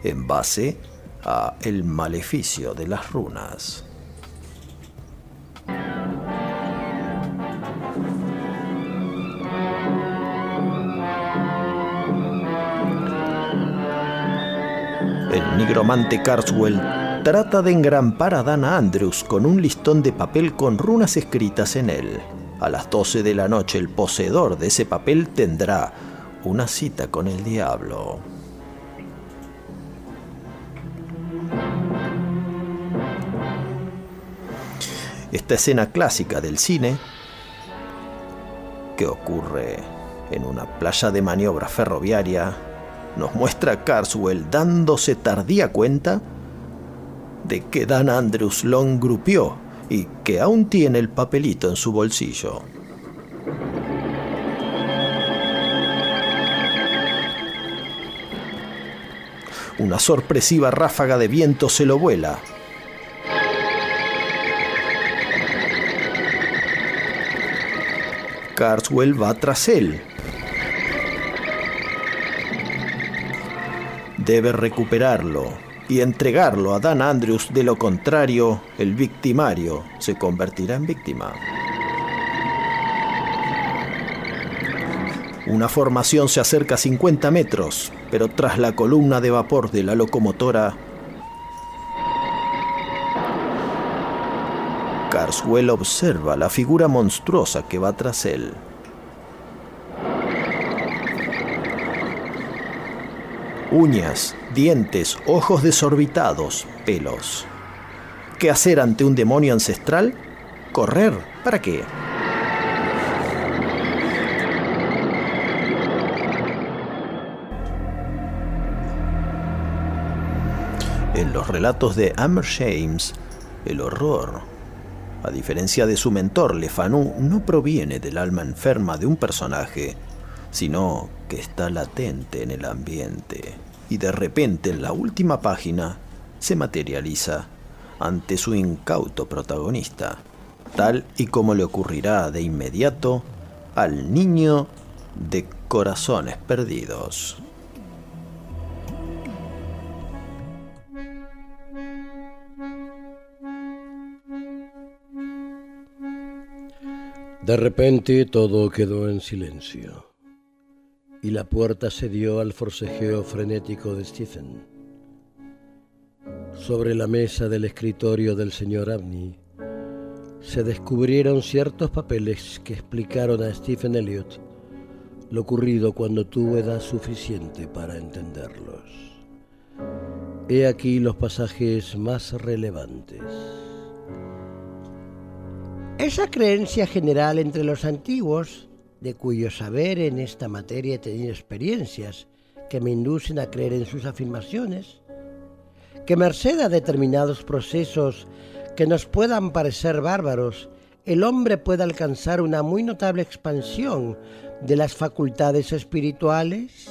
en base a El maleficio de las runas. El nigromante Carswell trata de engrampar a Dana Andrews con un listón de papel con runas escritas en él. A las 12 de la noche el poseedor de ese papel tendrá una cita con el diablo. Esta escena clásica del cine, que ocurre en una playa de maniobra ferroviaria, nos muestra a Carswell dándose tardía cuenta de que Dan Andrews lo engrupió y que aún tiene el papelito en su bolsillo. Una sorpresiva ráfaga de viento se lo vuela. Carswell va tras él. Debe recuperarlo y entregarlo a Dan Andrews, de lo contrario, el victimario se convertirá en víctima. Una formación se acerca a 50 metros, pero tras la columna de vapor de la locomotora, Carswell observa la figura monstruosa que va tras él. Uñas, dientes, ojos desorbitados, pelos. ¿Qué hacer ante un demonio ancestral? ¿Correr? ¿Para qué? En los relatos de Amber James, el horror, a diferencia de su mentor Le Fanu, no proviene del alma enferma de un personaje, sino que está latente en el ambiente y de repente en la última página se materializa ante su incauto protagonista, tal y como le ocurrirá de inmediato al niño de corazones perdidos. De repente todo quedó en silencio y la puerta se dio al forcejeo frenético de Stephen. Sobre la mesa del escritorio del señor Abney se descubrieron ciertos papeles que explicaron a Stephen Elliot lo ocurrido cuando tuvo edad suficiente para entenderlos. He aquí los pasajes más relevantes. Esa creencia general entre los antiguos, de cuyo saber en esta materia he tenido experiencias que me inducen a creer en sus afirmaciones, que merced a determinados procesos que nos puedan parecer bárbaros, el hombre puede alcanzar una muy notable expansión de las facultades espirituales,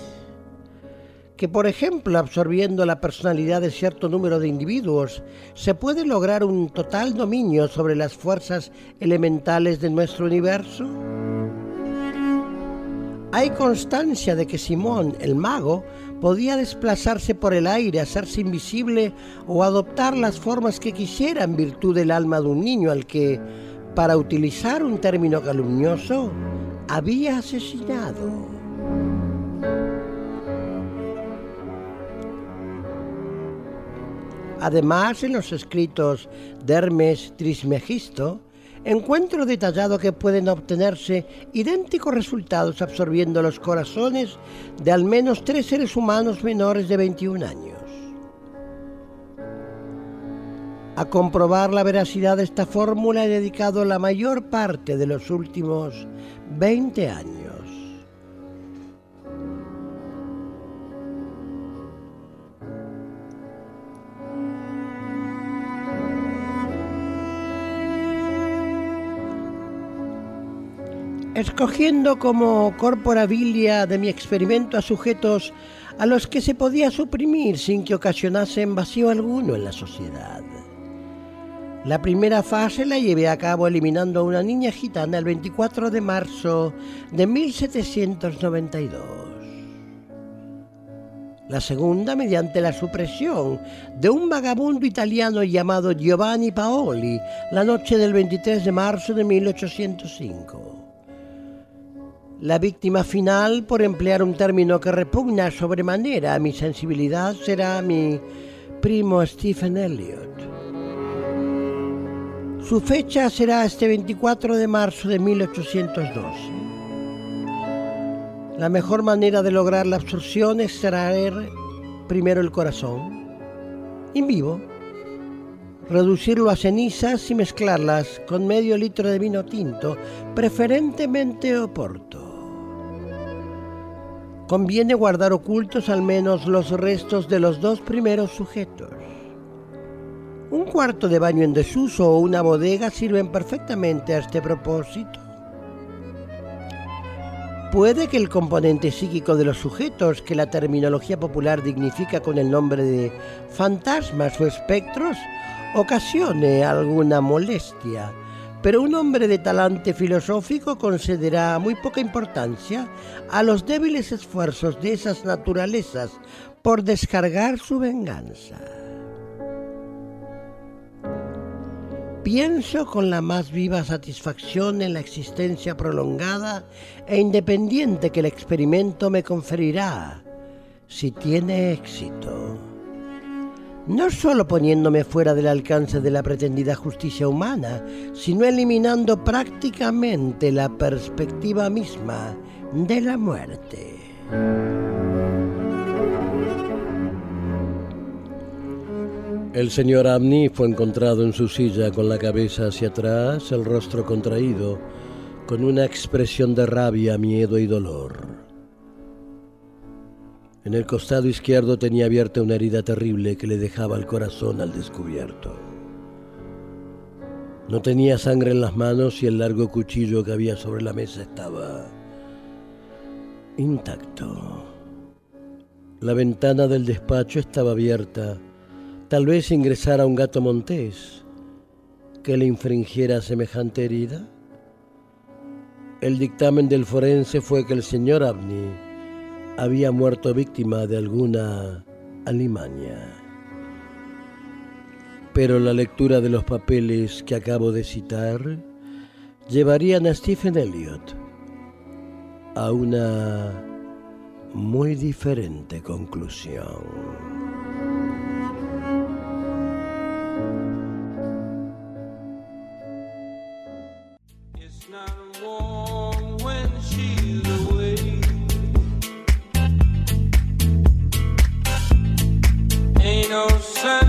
que por ejemplo absorbiendo la personalidad de cierto número de individuos se puede lograr un total dominio sobre las fuerzas elementales de nuestro universo? Hay constancia de que Simón, el mago, podía desplazarse por el aire, hacerse invisible o adoptar las formas que quisiera en virtud del alma de un niño al que, para utilizar un término calumnioso, había asesinado. Además, en los escritos de Hermes Trismegisto, encuentro detallado que pueden obtenerse idénticos resultados absorbiendo los corazones de al menos tres seres humanos menores de 21 años. A comprobar la veracidad de esta fórmula he dedicado la mayor parte de los últimos 20 años. Escogiendo como corporabilia de mi experimento a sujetos a los que se podía suprimir sin que ocasionasen vacío alguno en la sociedad. La primera fase la llevé a cabo eliminando a una niña gitana el 24 de marzo de 1792. La segunda mediante la supresión de un vagabundo italiano llamado Giovanni Paoli la noche del 23 de marzo de 1805. La víctima final, por emplear un término que repugna sobremanera a mi sensibilidad, será mi primo Stephen Elliot. Su fecha será este 24 de marzo de 1812. La mejor manera de lograr la absorción es extraer primero el corazón, en vivo, reducirlo a cenizas y mezclarlas con medio litro de vino tinto, preferentemente oporto. Conviene guardar ocultos al menos los restos de los dos primeros sujetos. Un cuarto de baño en desuso o una bodega sirven perfectamente a este propósito. Puede que el componente psíquico de los sujetos, que la terminología popular dignifica con el nombre de fantasmas o espectros, ocasione alguna molestia, pero un hombre de talante filosófico concederá muy poca importancia a los débiles esfuerzos de esas naturalezas por descargar su venganza. Pienso con la más viva satisfacción en la existencia prolongada e independiente que el experimento me conferirá, si tiene éxito. No solo poniéndome fuera del alcance de la pretendida justicia humana, sino eliminando prácticamente la perspectiva misma de la muerte. El señor Abney fue encontrado en su silla con la cabeza hacia atrás, el rostro contraído, con una expresión de rabia, miedo y dolor. En el costado izquierdo tenía abierta una herida terrible que le dejaba el corazón al descubierto. No tenía sangre en las manos y el largo cuchillo que había sobre la mesa estaba intacto. La ventana del despacho estaba abierta Tal vez ingresara un gato montés que le infringiera semejante herida. El dictamen del forense fue que el señor Abney había muerto víctima de alguna alimaña. Pero la lectura de los papeles que acabo de citar llevarían a Stephen Elliot a una muy diferente conclusión. innocent.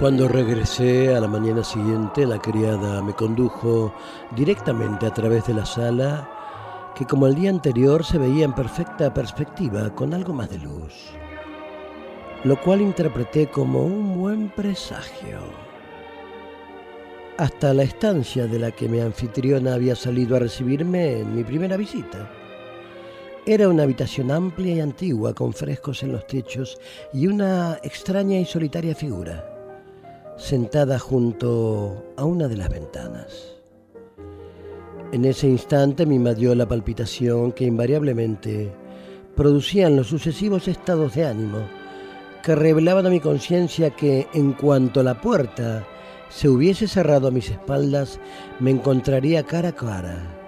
Cuando regresé a la mañana siguiente, la criada me condujo directamente a través de la sala, que como el día anterior se veía en perfecta perspectiva, con algo más de luz. lo cual interpreté como un buen presagio. Hasta la estancia de la que mi anfitriona había salido a recibirme en mi primera visita. Era una habitación amplia y antigua con frescos en los techos y una extraña y solitaria figura, sentada junto a una de las ventanas. En ese instante me invadió la palpitación que invariablemente producían los sucesivos estados de ánimo que revelaban a mi conciencia que en cuanto la puerta se hubiese cerrado a mis espaldas, me encontraría cara a cara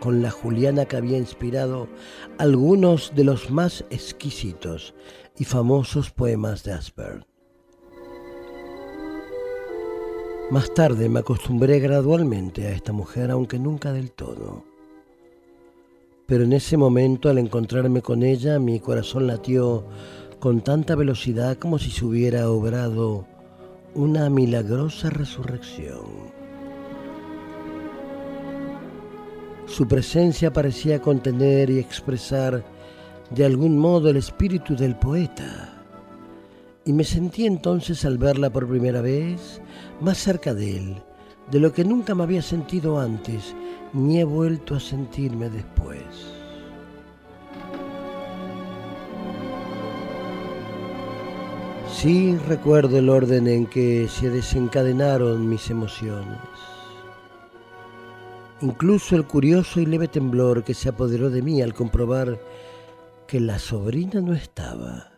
con la Juliana que había inspirado algunos de los más exquisitos y famosos poemas de Asper. Más tarde me acostumbré gradualmente a esta mujer, aunque nunca del todo. Pero en ese momento, al encontrarme con ella, mi corazón latió con tanta velocidad como si se hubiera obrado una milagrosa resurrección. Su presencia parecía contener y expresar de algún modo el espíritu del poeta. Y me sentí entonces al verla por primera vez más cerca de él, de lo que nunca me había sentido antes, ni he vuelto a sentirme después. Sí recuerdo el orden en que se desencadenaron mis emociones. Incluso el curioso y leve temblor que se apoderó de mí al comprobar que la sobrina no estaba.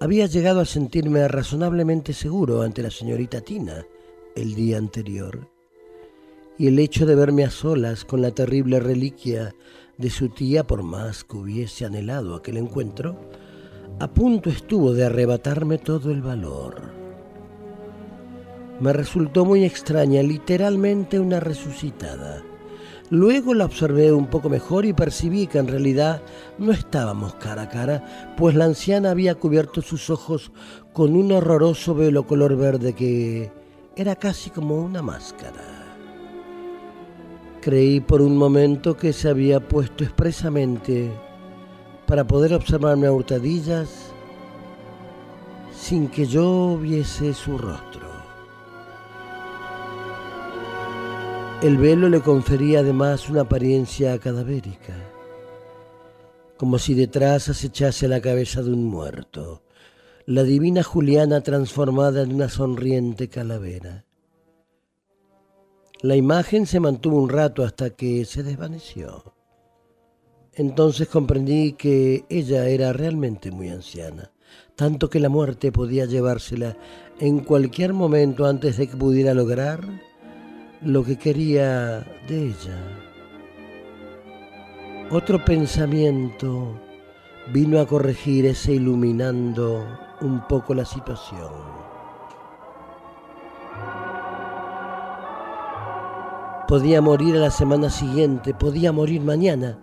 Había llegado a sentirme razonablemente seguro ante la señorita Tina el día anterior, y el hecho de verme a solas con la terrible reliquia de su tía, por más que hubiese anhelado aquel encuentro, a punto estuvo de arrebatarme todo el valor. Me resultó muy extraña, literalmente una resucitada. Luego la observé un poco mejor y percibí que en realidad no estábamos cara a cara, pues la anciana había cubierto sus ojos con un horroroso velo color verde que era casi como una máscara. Creí por un momento que se había puesto expresamente para poder observarme a hurtadillas sin que yo viese su rostro. El velo le confería además una apariencia cadavérica, como si detrás acechase la cabeza de un muerto, la divina Juliana transformada en una sonriente calavera. La imagen se mantuvo un rato hasta que se desvaneció. Entonces comprendí que ella era realmente muy anciana, tanto que la muerte podía llevársela en cualquier momento antes de que pudiera lograr lo que quería de ella. Otro pensamiento vino a corregir ese iluminando un poco la situación. Podía morir a la semana siguiente, podía morir mañana,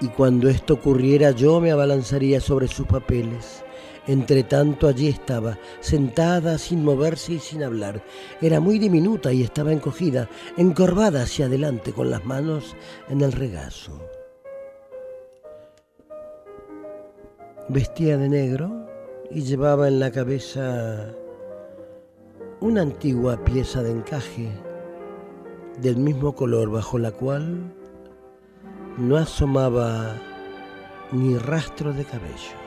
y cuando esto ocurriera yo me abalanzaría sobre sus papeles entre tanto allí estaba, sentada sin moverse y sin hablar. Era muy diminuta y estaba encogida, encorvada hacia adelante con las manos en el regazo. Vestía de negro y llevaba en la cabeza una antigua pieza de encaje del mismo color bajo la cual no asomaba ni rastro de cabello.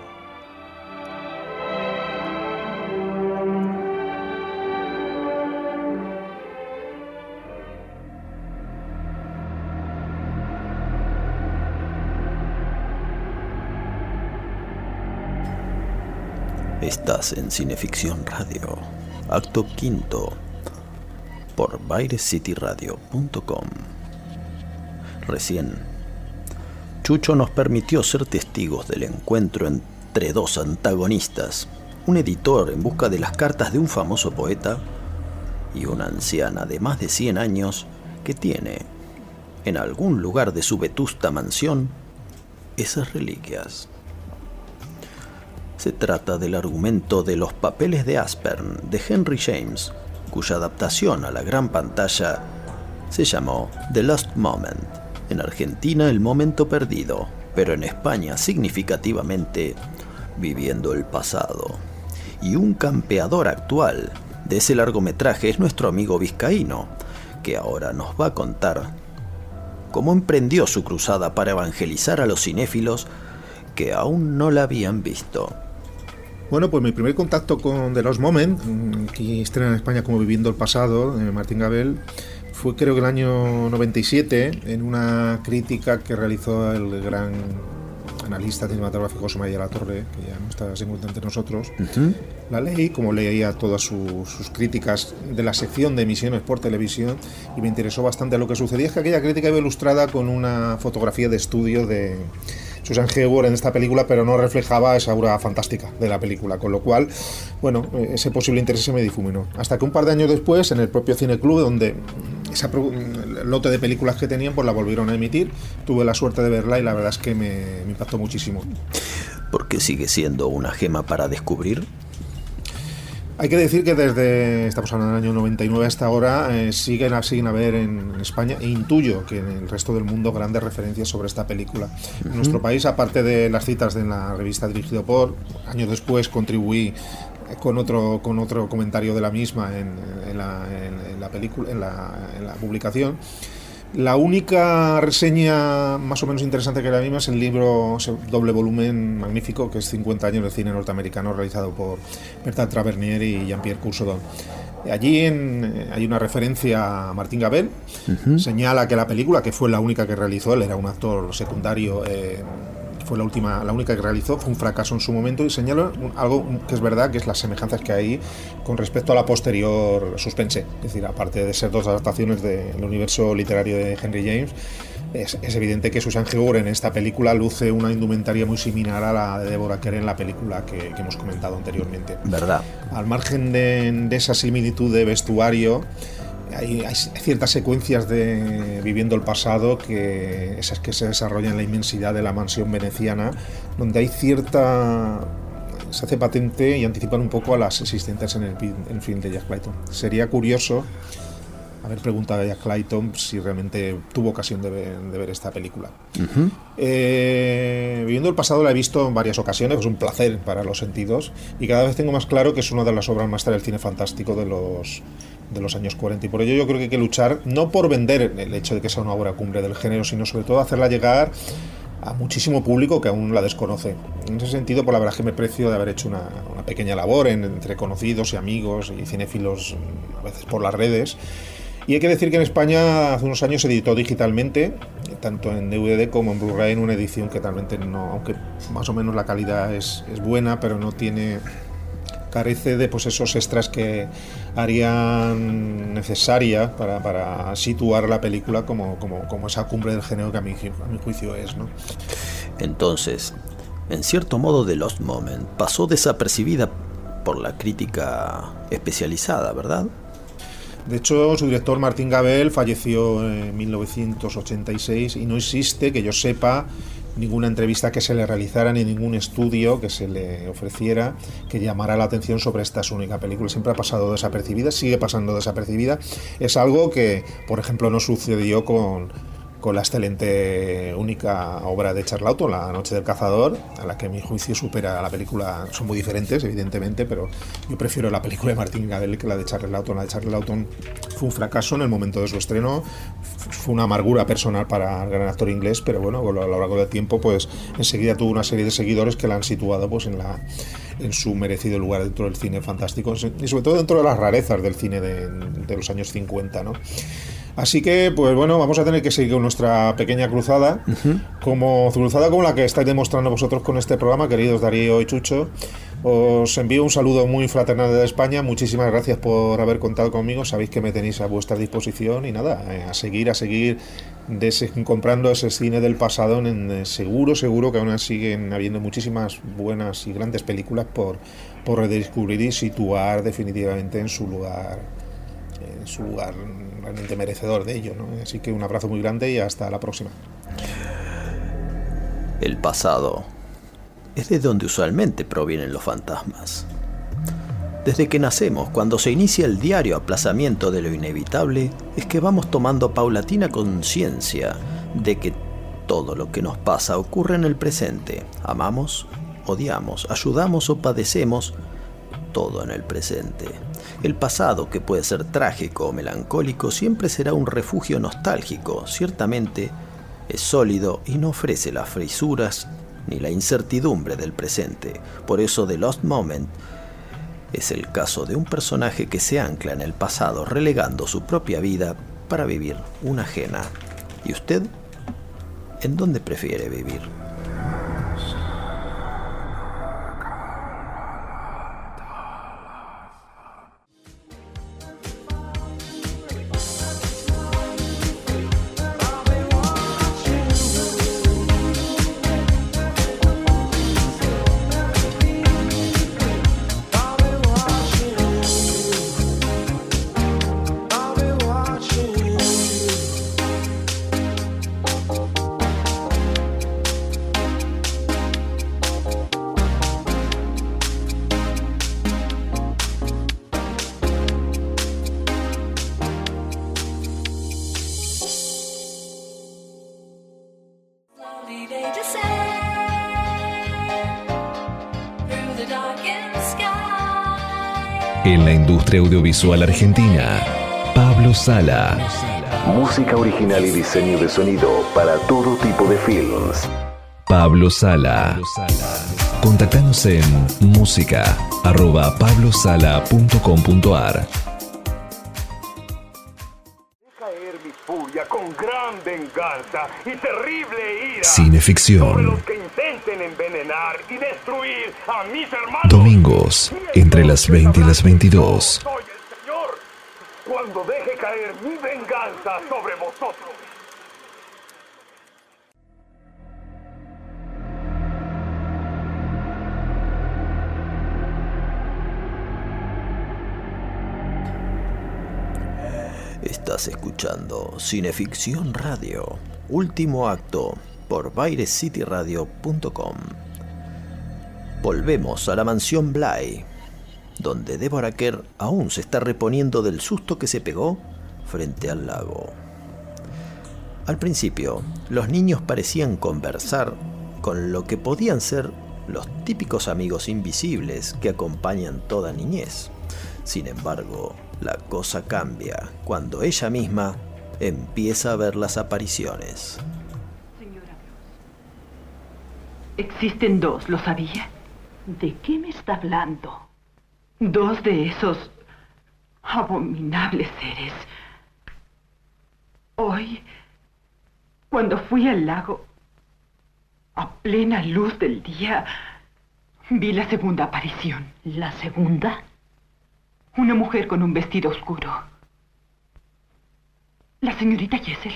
Estás en Cineficción Radio, acto quinto, por bairecityradio.com. Recién, Chucho nos permitió ser testigos del encuentro entre dos antagonistas, un editor en busca de las cartas de un famoso poeta y una anciana de más de 100 años que tiene, en algún lugar de su vetusta mansión, esas reliquias. Se trata del argumento de Los papeles de Aspern de Henry James, cuya adaptación a la gran pantalla se llamó The Lost Moment. En Argentina El Momento Perdido, pero en España significativamente viviendo el pasado. Y un campeador actual de ese largometraje es nuestro amigo vizcaíno, que ahora nos va a contar cómo emprendió su cruzada para evangelizar a los cinéfilos que aún no la habían visto. Bueno, pues mi primer contacto con The Lost Moment, mm, que estrena en España como Viviendo el Pasado, de Martín Gabel, fue creo que el año 97, en una crítica que realizó el gran analista cinematográfico José María La Torre, que ya no está encuentra entre nosotros. La leí, como leía todas sus, sus críticas de la sección de emisiones por televisión, y me interesó bastante. Lo que sucedía es que aquella crítica iba ilustrada con una fotografía de estudio de Susan Hayward en esta película, pero no reflejaba esa aura fantástica de la película, con lo cual, bueno, ese posible interés se me difuminó. Hasta que un par de años después, en el propio Cine Club, donde ese lote de películas que tenían, pues la volvieron a emitir, tuve la suerte de verla y la verdad es que me, me impactó muchísimo. Porque sigue siendo una gema para descubrir. Hay que decir que desde, estamos hablando del año 99 hasta ahora, eh, siguen, a, siguen a ver en, en España e intuyo que en el resto del mundo grandes referencias sobre esta película. En nuestro país, aparte de las citas de la revista dirigido por, años después contribuí con otro, con otro comentario de la misma en, en la, en- la película, en la, en la publicación. La única reseña más o menos interesante que la misma es el libro ese doble volumen magnífico que es 50 años de cine norteamericano realizado por Bertrand Tavernier y Jean-Pierre Coursaudon. Allí en- eh, hay una referencia a Martín Gabel, señala que la película, que fue la única que realizó, él era un actor secundario, eh, fue la última, la única que realizó, fue un fracaso en su momento y señala algo que es verdad, que es las semejanzas que hay con respecto a la posterior suspense. Es decir, aparte de ser dos adaptaciones del universo literario de Henry James, es, es evidente que Susan Hayward en esta película luce una indumentaria muy similar a la de Deborah Kerr en la película que, que hemos comentado anteriormente. ¿Verdad? Al margen de, de esa similitud de vestuario, hay, hay ciertas secuencias de viviendo el pasado que esas que se desarrollan en la inmensidad de la mansión veneciana, donde hay cierta se hace patente y anticipan un poco a las existentes en el, en el film de Jack Clayton. Sería curioso haber preguntado a Jack Clayton si realmente tuvo ocasión de ver, de ver esta película. Eh, viviendo el pasado la he visto en varias ocasiones, es un placer para los sentidos y cada vez tengo más claro que es una de las obras maestras del cine fantástico de los, de los años 40 y por ello yo creo que hay que luchar no por vender el hecho de que sea una obra cumbre del género, sino sobre todo hacerla llegar a muchísimo público que aún la desconoce. En ese sentido, por la verdad que me precio de haber hecho una, una pequeña labor en- entre conocidos y amigos y cinéfilos, mm, a veces por las redes. Y hay que decir que en España hace unos años se editó digitalmente, tanto en DVD como en Blu-ray, en una edición que talmente no, aunque más o menos la calidad es, es buena, pero no tiene carece de pues esos extras que harían necesaria para, para situar la película como, como, como esa cumbre del género que a mi, a mi juicio es. ¿no? Entonces, en cierto modo The Lost Moment pasó desapercibida por la crítica especializada, ¿verdad? De hecho, su director Martín Gabel falleció en 1986 y no existe, que yo sepa, ninguna entrevista que se le realizara ni ningún estudio que se le ofreciera que llamara la atención sobre esta su única película. Siempre ha pasado desapercibida, sigue pasando desapercibida. Es algo que, por ejemplo, no sucedió con, con la excelente única obra de Charlauton, La Noche del Cazador, a la que mi juicio supera a la película. Son muy diferentes, evidentemente, pero yo prefiero la película de Martin Gabel que la de Charles. La de Charles fue un fracaso en el momento de su estreno, fue una amargura personal para el gran actor inglés, pero bueno, a lo largo del tiempo, pues enseguida tuvo una serie de seguidores que la han situado pues en la en su merecido lugar dentro del cine fantástico y sobre todo dentro de las rarezas del cine de, de los años 50, ¿no? Así que, pues bueno, vamos a tener que seguir con nuestra pequeña cruzada, como cruzada como la que estáis demostrando vosotros con este programa, queridos Darío y Chucho. Os envío un saludo muy fraternal de España. Muchísimas gracias por haber contado conmigo. Sabéis que me tenéis a vuestra disposición y nada, eh, a seguir, a seguir comprando ese cine del pasado. En, en- seguro, seguro que aún siguen habiendo muchísimas buenas y grandes películas por, por redescubrir y situar definitivamente en su lugar, en su lugar realmente merecedor de ello. ¿no? Así que un abrazo muy grande y hasta la próxima. El pasado es de donde usualmente provienen los fantasmas. Desde que nacemos, cuando se inicia el diario aplazamiento de lo inevitable, es que vamos tomando paulatina conciencia de que todo lo que nos pasa ocurre en el presente. Amamos odiamos, ayudamos o padecemos, todo en el presente. El pasado, que puede ser trágico o melancólico, siempre será un refugio nostálgico, ciertamente es sólido y no ofrece las frisuras ni la incertidumbre del presente. Por eso The Lost Moment es el caso de un personaje que se ancla en el pasado, relegando su propia vida para vivir una ajena. ¿Y usted? ¿En dónde prefiere vivir? En la industria audiovisual argentina, Pablo Sala. Música original y diseño de sonido para todo tipo de films. Pablo Sala. Contactanos en música arroba pablosala.com.ar caer mi furia con gran venganza y terrible ira Cineficción. Intenten envenenar y destruir a mis hermanos. Domingos, entre las 20 y las 22. Soy el Señor cuando deje caer mi venganza sobre vosotros. Estás escuchando Cineficción Radio, último acto por VairesCityRadio.com. Volvemos a la mansión Bly, donde Deborah Kerr aún se está reponiendo del susto que se pegó frente al lago. Al principio, los niños parecían conversar con lo que podían ser los típicos amigos invisibles que acompañan toda niñez. Sin embargo, la cosa cambia cuando ella misma empieza a ver las apariciones. Existen dos, ¿lo sabía? ¿De qué me está hablando? Dos de esos abominables seres. Hoy, cuando fui al lago, a plena luz del día, vi la segunda aparición. ¿La segunda? Una mujer con un vestido oscuro. La señorita Jessel.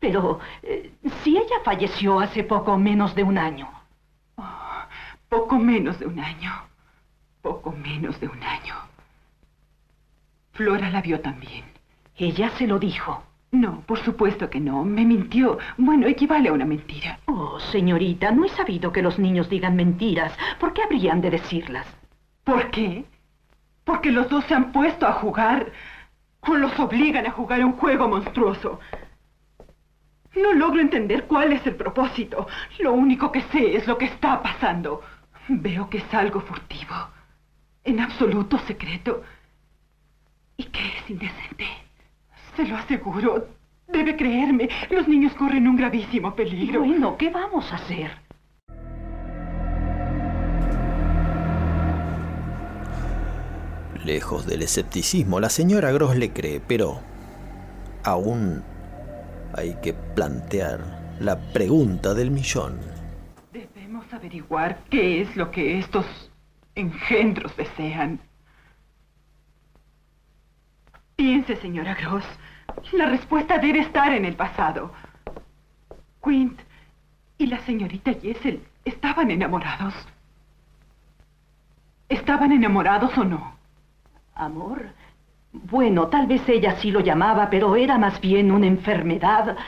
Pero eh, si ella falleció hace poco menos de un año. Poco menos de un año. Poco menos de un año. Flora la vio también. Ella se lo dijo. No, por supuesto que no. Me mintió. Bueno, equivale a una mentira. Oh, señorita, no he sabido que los niños digan mentiras. ¿Por qué habrían de decirlas? ¿Por qué? Porque los dos se han puesto a jugar. O los obligan a jugar a un juego monstruoso. No logro entender cuál es el propósito. Lo único que sé es lo que está pasando. Veo que es algo furtivo. En absoluto secreto. Y que es indecente. Se lo aseguro. Debe creerme. Los niños corren un gravísimo peligro. Bueno, ¿qué vamos a hacer? Lejos del escepticismo, la señora Gross le cree, pero aún hay que plantear la pregunta del millón. Averiguar qué es lo que estos engendros desean. Piense, señora Gross. La respuesta debe estar en el pasado. Quint y la señorita Jessel estaban enamorados. ¿Estaban enamorados o no? Amor. Bueno, tal vez ella sí lo llamaba, pero era más bien una enfermedad,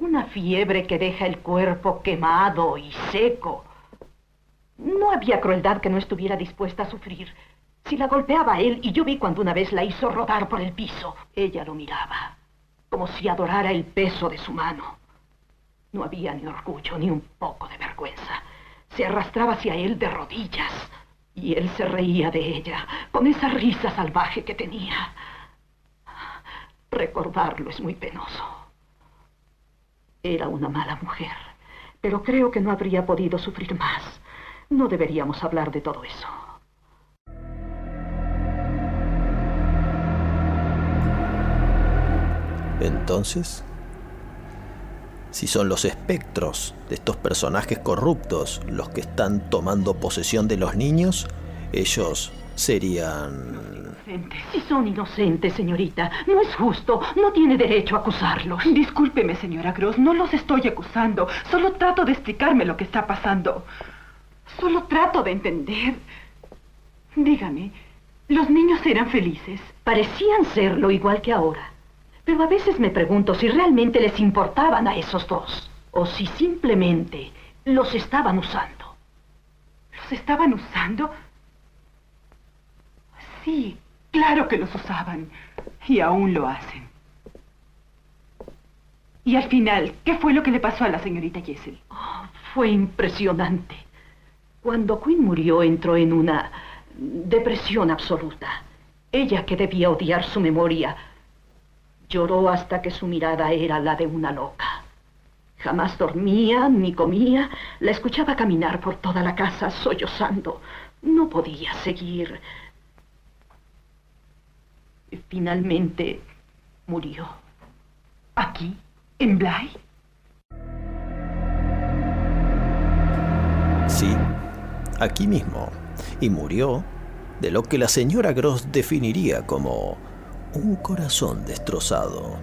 una fiebre que deja el cuerpo quemado y seco. No había crueldad que no estuviera dispuesta a sufrir. Si la golpeaba a él, y yo vi cuando una vez la hizo rodar por el piso, ella lo miraba, como si adorara el peso de su mano. No había ni orgullo ni un poco de vergüenza. Se arrastraba hacia él de rodillas y él se reía de ella con esa risa salvaje que tenía. Recordarlo es muy penoso. Era una mala mujer, pero creo que no habría podido sufrir más. No deberíamos hablar de todo eso. Entonces, si son los espectros de estos personajes corruptos los que están tomando posesión de los niños, ellos serían... Si son inocentes, señorita, no es justo. No tiene derecho a acusarlos. Discúlpeme, señora Gross, no los estoy acusando. Solo trato de explicarme lo que está pasando. Solo trato de entender. Dígame, ¿los niños eran felices? Parecían serlo igual que ahora. Pero a veces me pregunto si realmente les importaban a esos dos. O si simplemente los estaban usando. ¿Los estaban usando? Sí, claro que los usaban. Y aún lo hacen. Y al final, ¿qué fue lo que le pasó a la señorita Jessel? Oh, fue impresionante. Cuando Quinn murió entró en una depresión absoluta. Ella, que debía odiar su memoria, lloró hasta que su mirada era la de una loca. Jamás dormía ni comía. La escuchaba caminar por toda la casa sollozando. No podía seguir. Finalmente murió. ¿Aquí? ¿En Bly? Sí, aquí mismo. Y murió de lo que la señora Gross definiría como un corazón destrozado.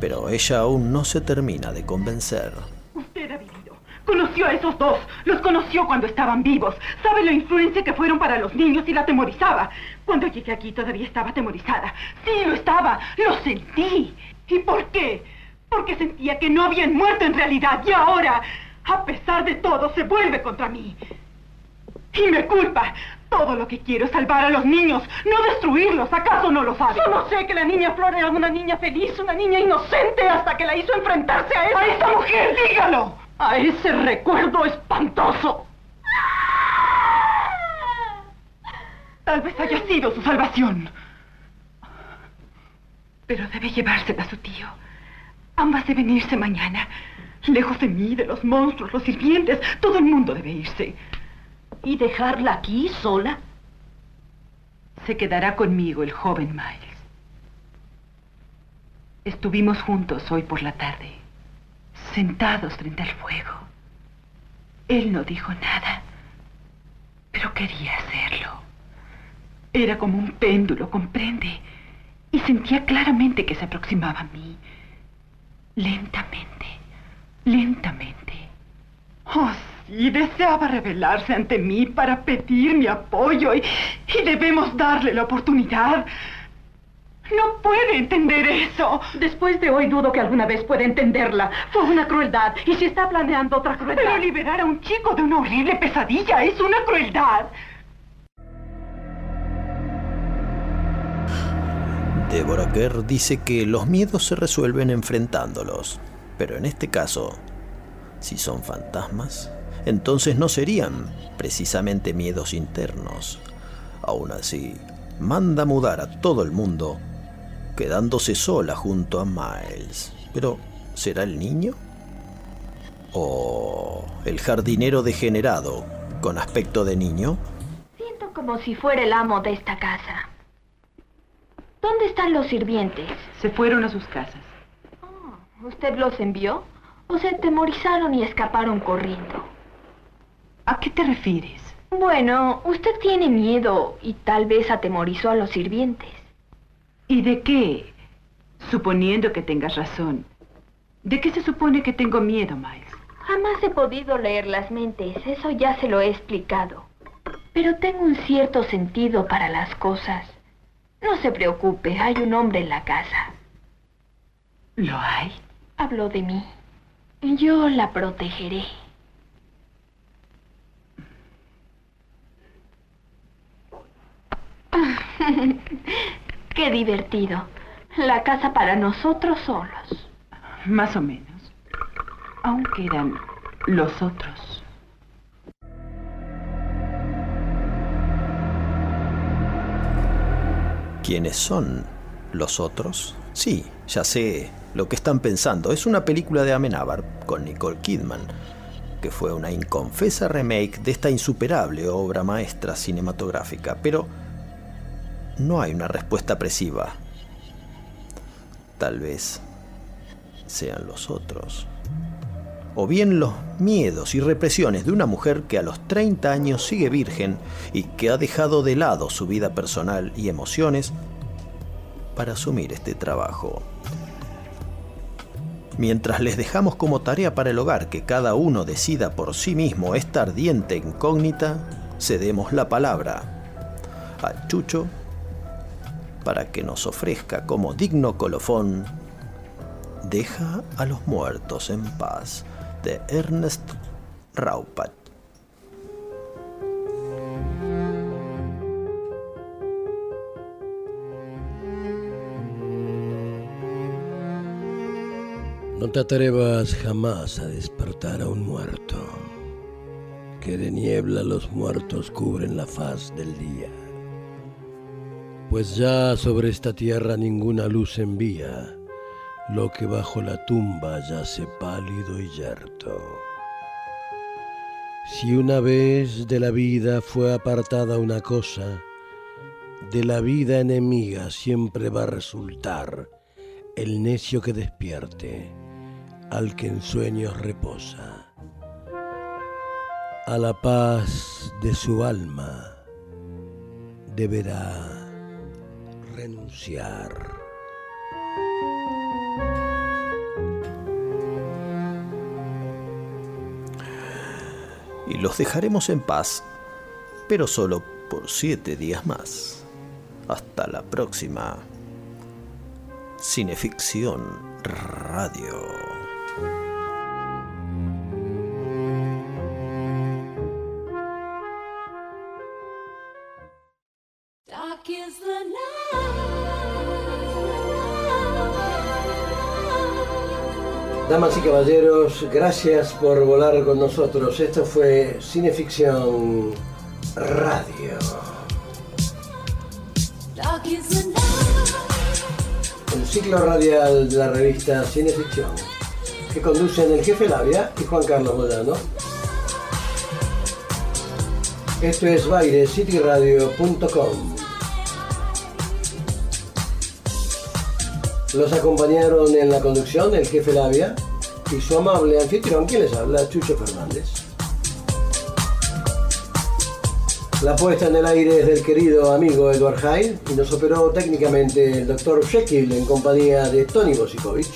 Pero ella aún no se termina de convencer. Usted ha vivido. Conoció a esos dos. Los conoció cuando estaban vivos. Sabe la influencia que fueron para los niños y la atemorizaba. Cuando llegué aquí todavía estaba atemorizada. Sí, lo estaba. Lo sentí. ¿Y por qué? Porque sentía que no habían muerto en realidad. Y ahora, a pesar de todo, se vuelve contra mí. Y me culpa. Todo lo que quiero es salvar a los niños, no destruirlos. ¿Acaso no lo sabe? Solo sé que la niña Flor era una niña feliz, una niña inocente hasta que la hizo enfrentarse a esa, ¡A esa mujer! ¡Dígalo! A ese recuerdo espantoso. Tal vez haya sido su salvación. Pero debe llevársela a su tío. Ambas deben irse mañana. Lejos de mí, de los monstruos, los sirvientes. Todo el mundo debe irse. ¿Y dejarla aquí sola? Se quedará conmigo el joven Miles. Estuvimos juntos hoy por la tarde, sentados frente al fuego. Él no dijo nada, pero quería hacerlo. Era como un péndulo, comprende. Y sentía claramente que se aproximaba a mí. Lentamente, lentamente. Oh, sí, deseaba revelarse ante mí para pedir mi apoyo y, y debemos darle la oportunidad. No puede entender eso. Después de hoy dudo que alguna vez pueda entenderla. Fue una crueldad. Y si está planeando otra crueldad. Pero liberar a un chico de una horrible pesadilla es una crueldad. Deborah Kerr dice que los miedos se resuelven enfrentándolos. Pero en este caso, si son fantasmas, entonces no serían precisamente miedos internos. Aún así, manda mudar a todo el mundo, quedándose sola junto a Miles. Pero, ¿será el niño? ¿O el jardinero degenerado con aspecto de niño? Siento como si fuera el amo de esta casa. ¿Dónde están los sirvientes? Se fueron a sus casas. ¿Usted los envió? ¿O se atemorizaron y escaparon corriendo? ¿A qué te refieres? Bueno, usted tiene miedo y tal vez atemorizó a los sirvientes. ¿Y de qué? Suponiendo que tengas razón. ¿De qué se supone que tengo miedo, Miles? Jamás he podido leer las mentes, eso ya se lo he explicado. Pero tengo un cierto sentido para las cosas. No se preocupe, hay un hombre en la casa. ¿Lo hay? Habló de mí. Yo la protegeré. Qué divertido. La casa para nosotros solos. Más o menos. Aunque eran los otros. ¿Quiénes son los otros? Sí, ya sé lo que están pensando. Es una película de Amenábar con Nicole Kidman que fue una inconfesa remake de esta insuperable obra maestra cinematográfica, pero no hay una respuesta presiva. Tal vez sean los otros. O bien los miedos y represiones de una mujer que a los 30 años sigue virgen y que ha dejado de lado su vida personal y emociones para asumir este trabajo. Mientras les dejamos como tarea para el hogar que cada uno decida por sí mismo esta ardiente incógnita, cedemos la palabra a Chucho para que nos ofrezca como digno colofón Deja a los muertos en paz de Ernest Raupat. No te atrevas jamás a despertar a un muerto, que de niebla los muertos cubren la faz del día. Pues ya sobre esta tierra ninguna luz envía lo que bajo la tumba yace pálido y yerto. Si una vez de la vida fue apartada una cosa, de la vida enemiga siempre va a resultar el necio que despierte al que en sueños reposa. A la paz de su alma deberá y los dejaremos en paz, pero solo por siete días más. Hasta la próxima. Cineficción Radio. Damas y caballeros, gracias por volar con nosotros. Esto fue Cineficción Radio. El ciclo radial de la revista Cineficción, que conducen el jefe Labia y Juan Carlos Moyano. Esto es bairescityradio.com. Los acompañaron en la conducción el jefe Labia y su amable anfitrión, quien les habla, Chucho Fernández. La puesta en el aire es del querido amigo Edward Hyde y nos operó técnicamente el doctor Jekyll en compañía de Tony Bosikovic.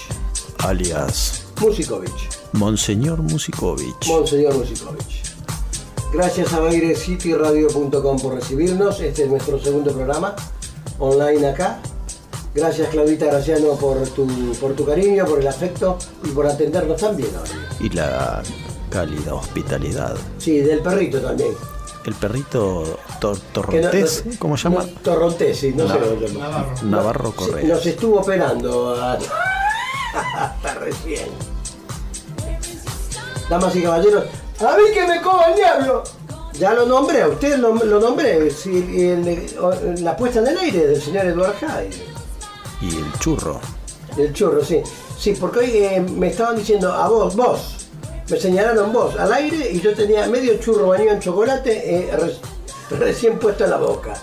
alias Musikovic. Monseñor Musikovic. Monseñor Musikovic. Gracias a bairescityradio.com por recibirnos. Este es nuestro segundo programa online acá. Gracias Claudita Graciano por tu, por tu cariño, por el afecto y por atendernos hoy. Y la cálida hospitalidad. Sí, del perrito también. El perrito Tor- no- Torrontés, no- ¿cómo se llama? no, Torrontés, sí, no sé Nav- cómo se llama. Navarro Sí, Correa. Nos estuvo operando a- hasta recién. Damas y caballeros, a mí que me coja el diablo. Ya lo nombré, a usted lo, lo nombré. sí, la puesta en el aire del señor Eduard Hyde. Y el churro. El churro, sí. Sí, porque hoy eh, me estaban diciendo a vos, vos. Me señalaron vos al aire y yo tenía medio churro bañado en chocolate eh, re- recién puesto en la boca.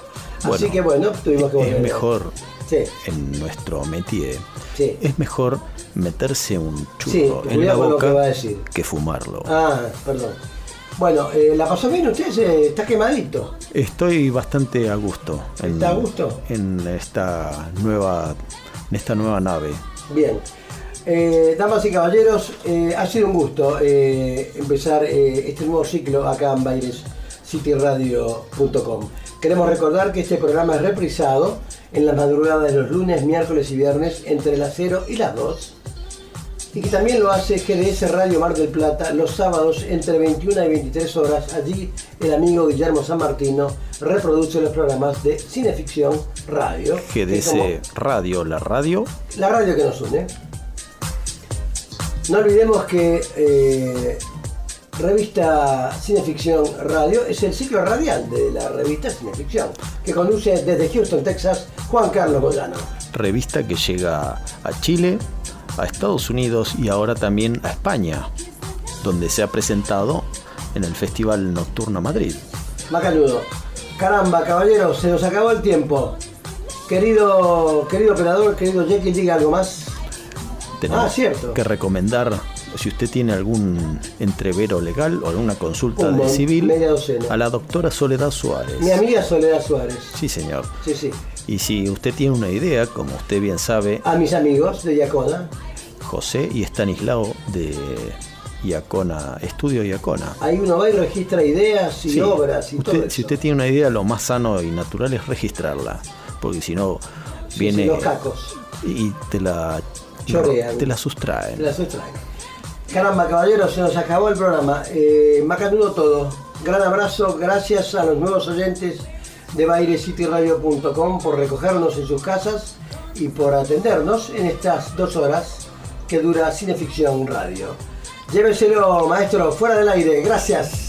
Así que bueno, tuvimos que Es volver. mejor Sí. en nuestro métier. Sí. Es mejor meterse un churro Sí, en la que boca decir. que fumarlo. Ah, perdón. Bueno, eh, ¿la pasó bien usted? Se- ¿Está quemadito? Estoy bastante a gusto. En, ¿Está a gusto? En esta nueva, en esta nueva nave. Bien. Eh, damas y caballeros, eh, ha sido un gusto empezar este nuevo ciclo acá en bairescityradio.com. Queremos recordar que este programa es reprisado en la madrugada de los lunes, miércoles y viernes entre las 0 y las 2 y que también lo hace GDS Radio Mar del Plata los sábados entre 21 y 23 horas. Allí el amigo Guillermo San Martino reproduce los programas de Cineficción Radio. GDS Radio, la radio. la radio que nos une. No olvidemos que eh, revista Cineficción Radio es el ciclo radial de la revista Cineficción, que conduce desde Houston, Texas, Juan Carlos Moyano. Revista que llega a Chile, a Estados Unidos y ahora también a España, donde se ha presentado en el Festival Nocturno Madrid. Macanudo. Caramba, caballero, se nos acabó el tiempo. Querido, querido operador, querido Jekyll, diga algo más. Tenemos Ah, cierto. que recomendar, si usted tiene algún entrevero legal o alguna consulta Un de civil, a la doctora Soledad Suárez. Mi amiga Soledad Suárez. Sí, señor. Sí, sí. Y si usted tiene una idea, como usted bien sabe, A mis amigos de Yacona. José y Estanislao de Iacona, Estudio Iacona. Ahí uno va y registra ideas y Sí. obras y todo Usted, eso. si usted tiene una idea, lo más sano y natural es registrarla, porque si no Sí, viene sí, los cacos. y te la Chorean. te la sustraen. Te la sustraen. Caramba, caballero, se nos acabó el programa. Eh, macanudo todo. Gran abrazo, gracias a los nuevos oyentes de bailecityradio.com por recogernos en sus casas y por atendernos en estas dos horas que dura Cineficción Radio. Lléveselo, maestro, fuera del aire. Gracias.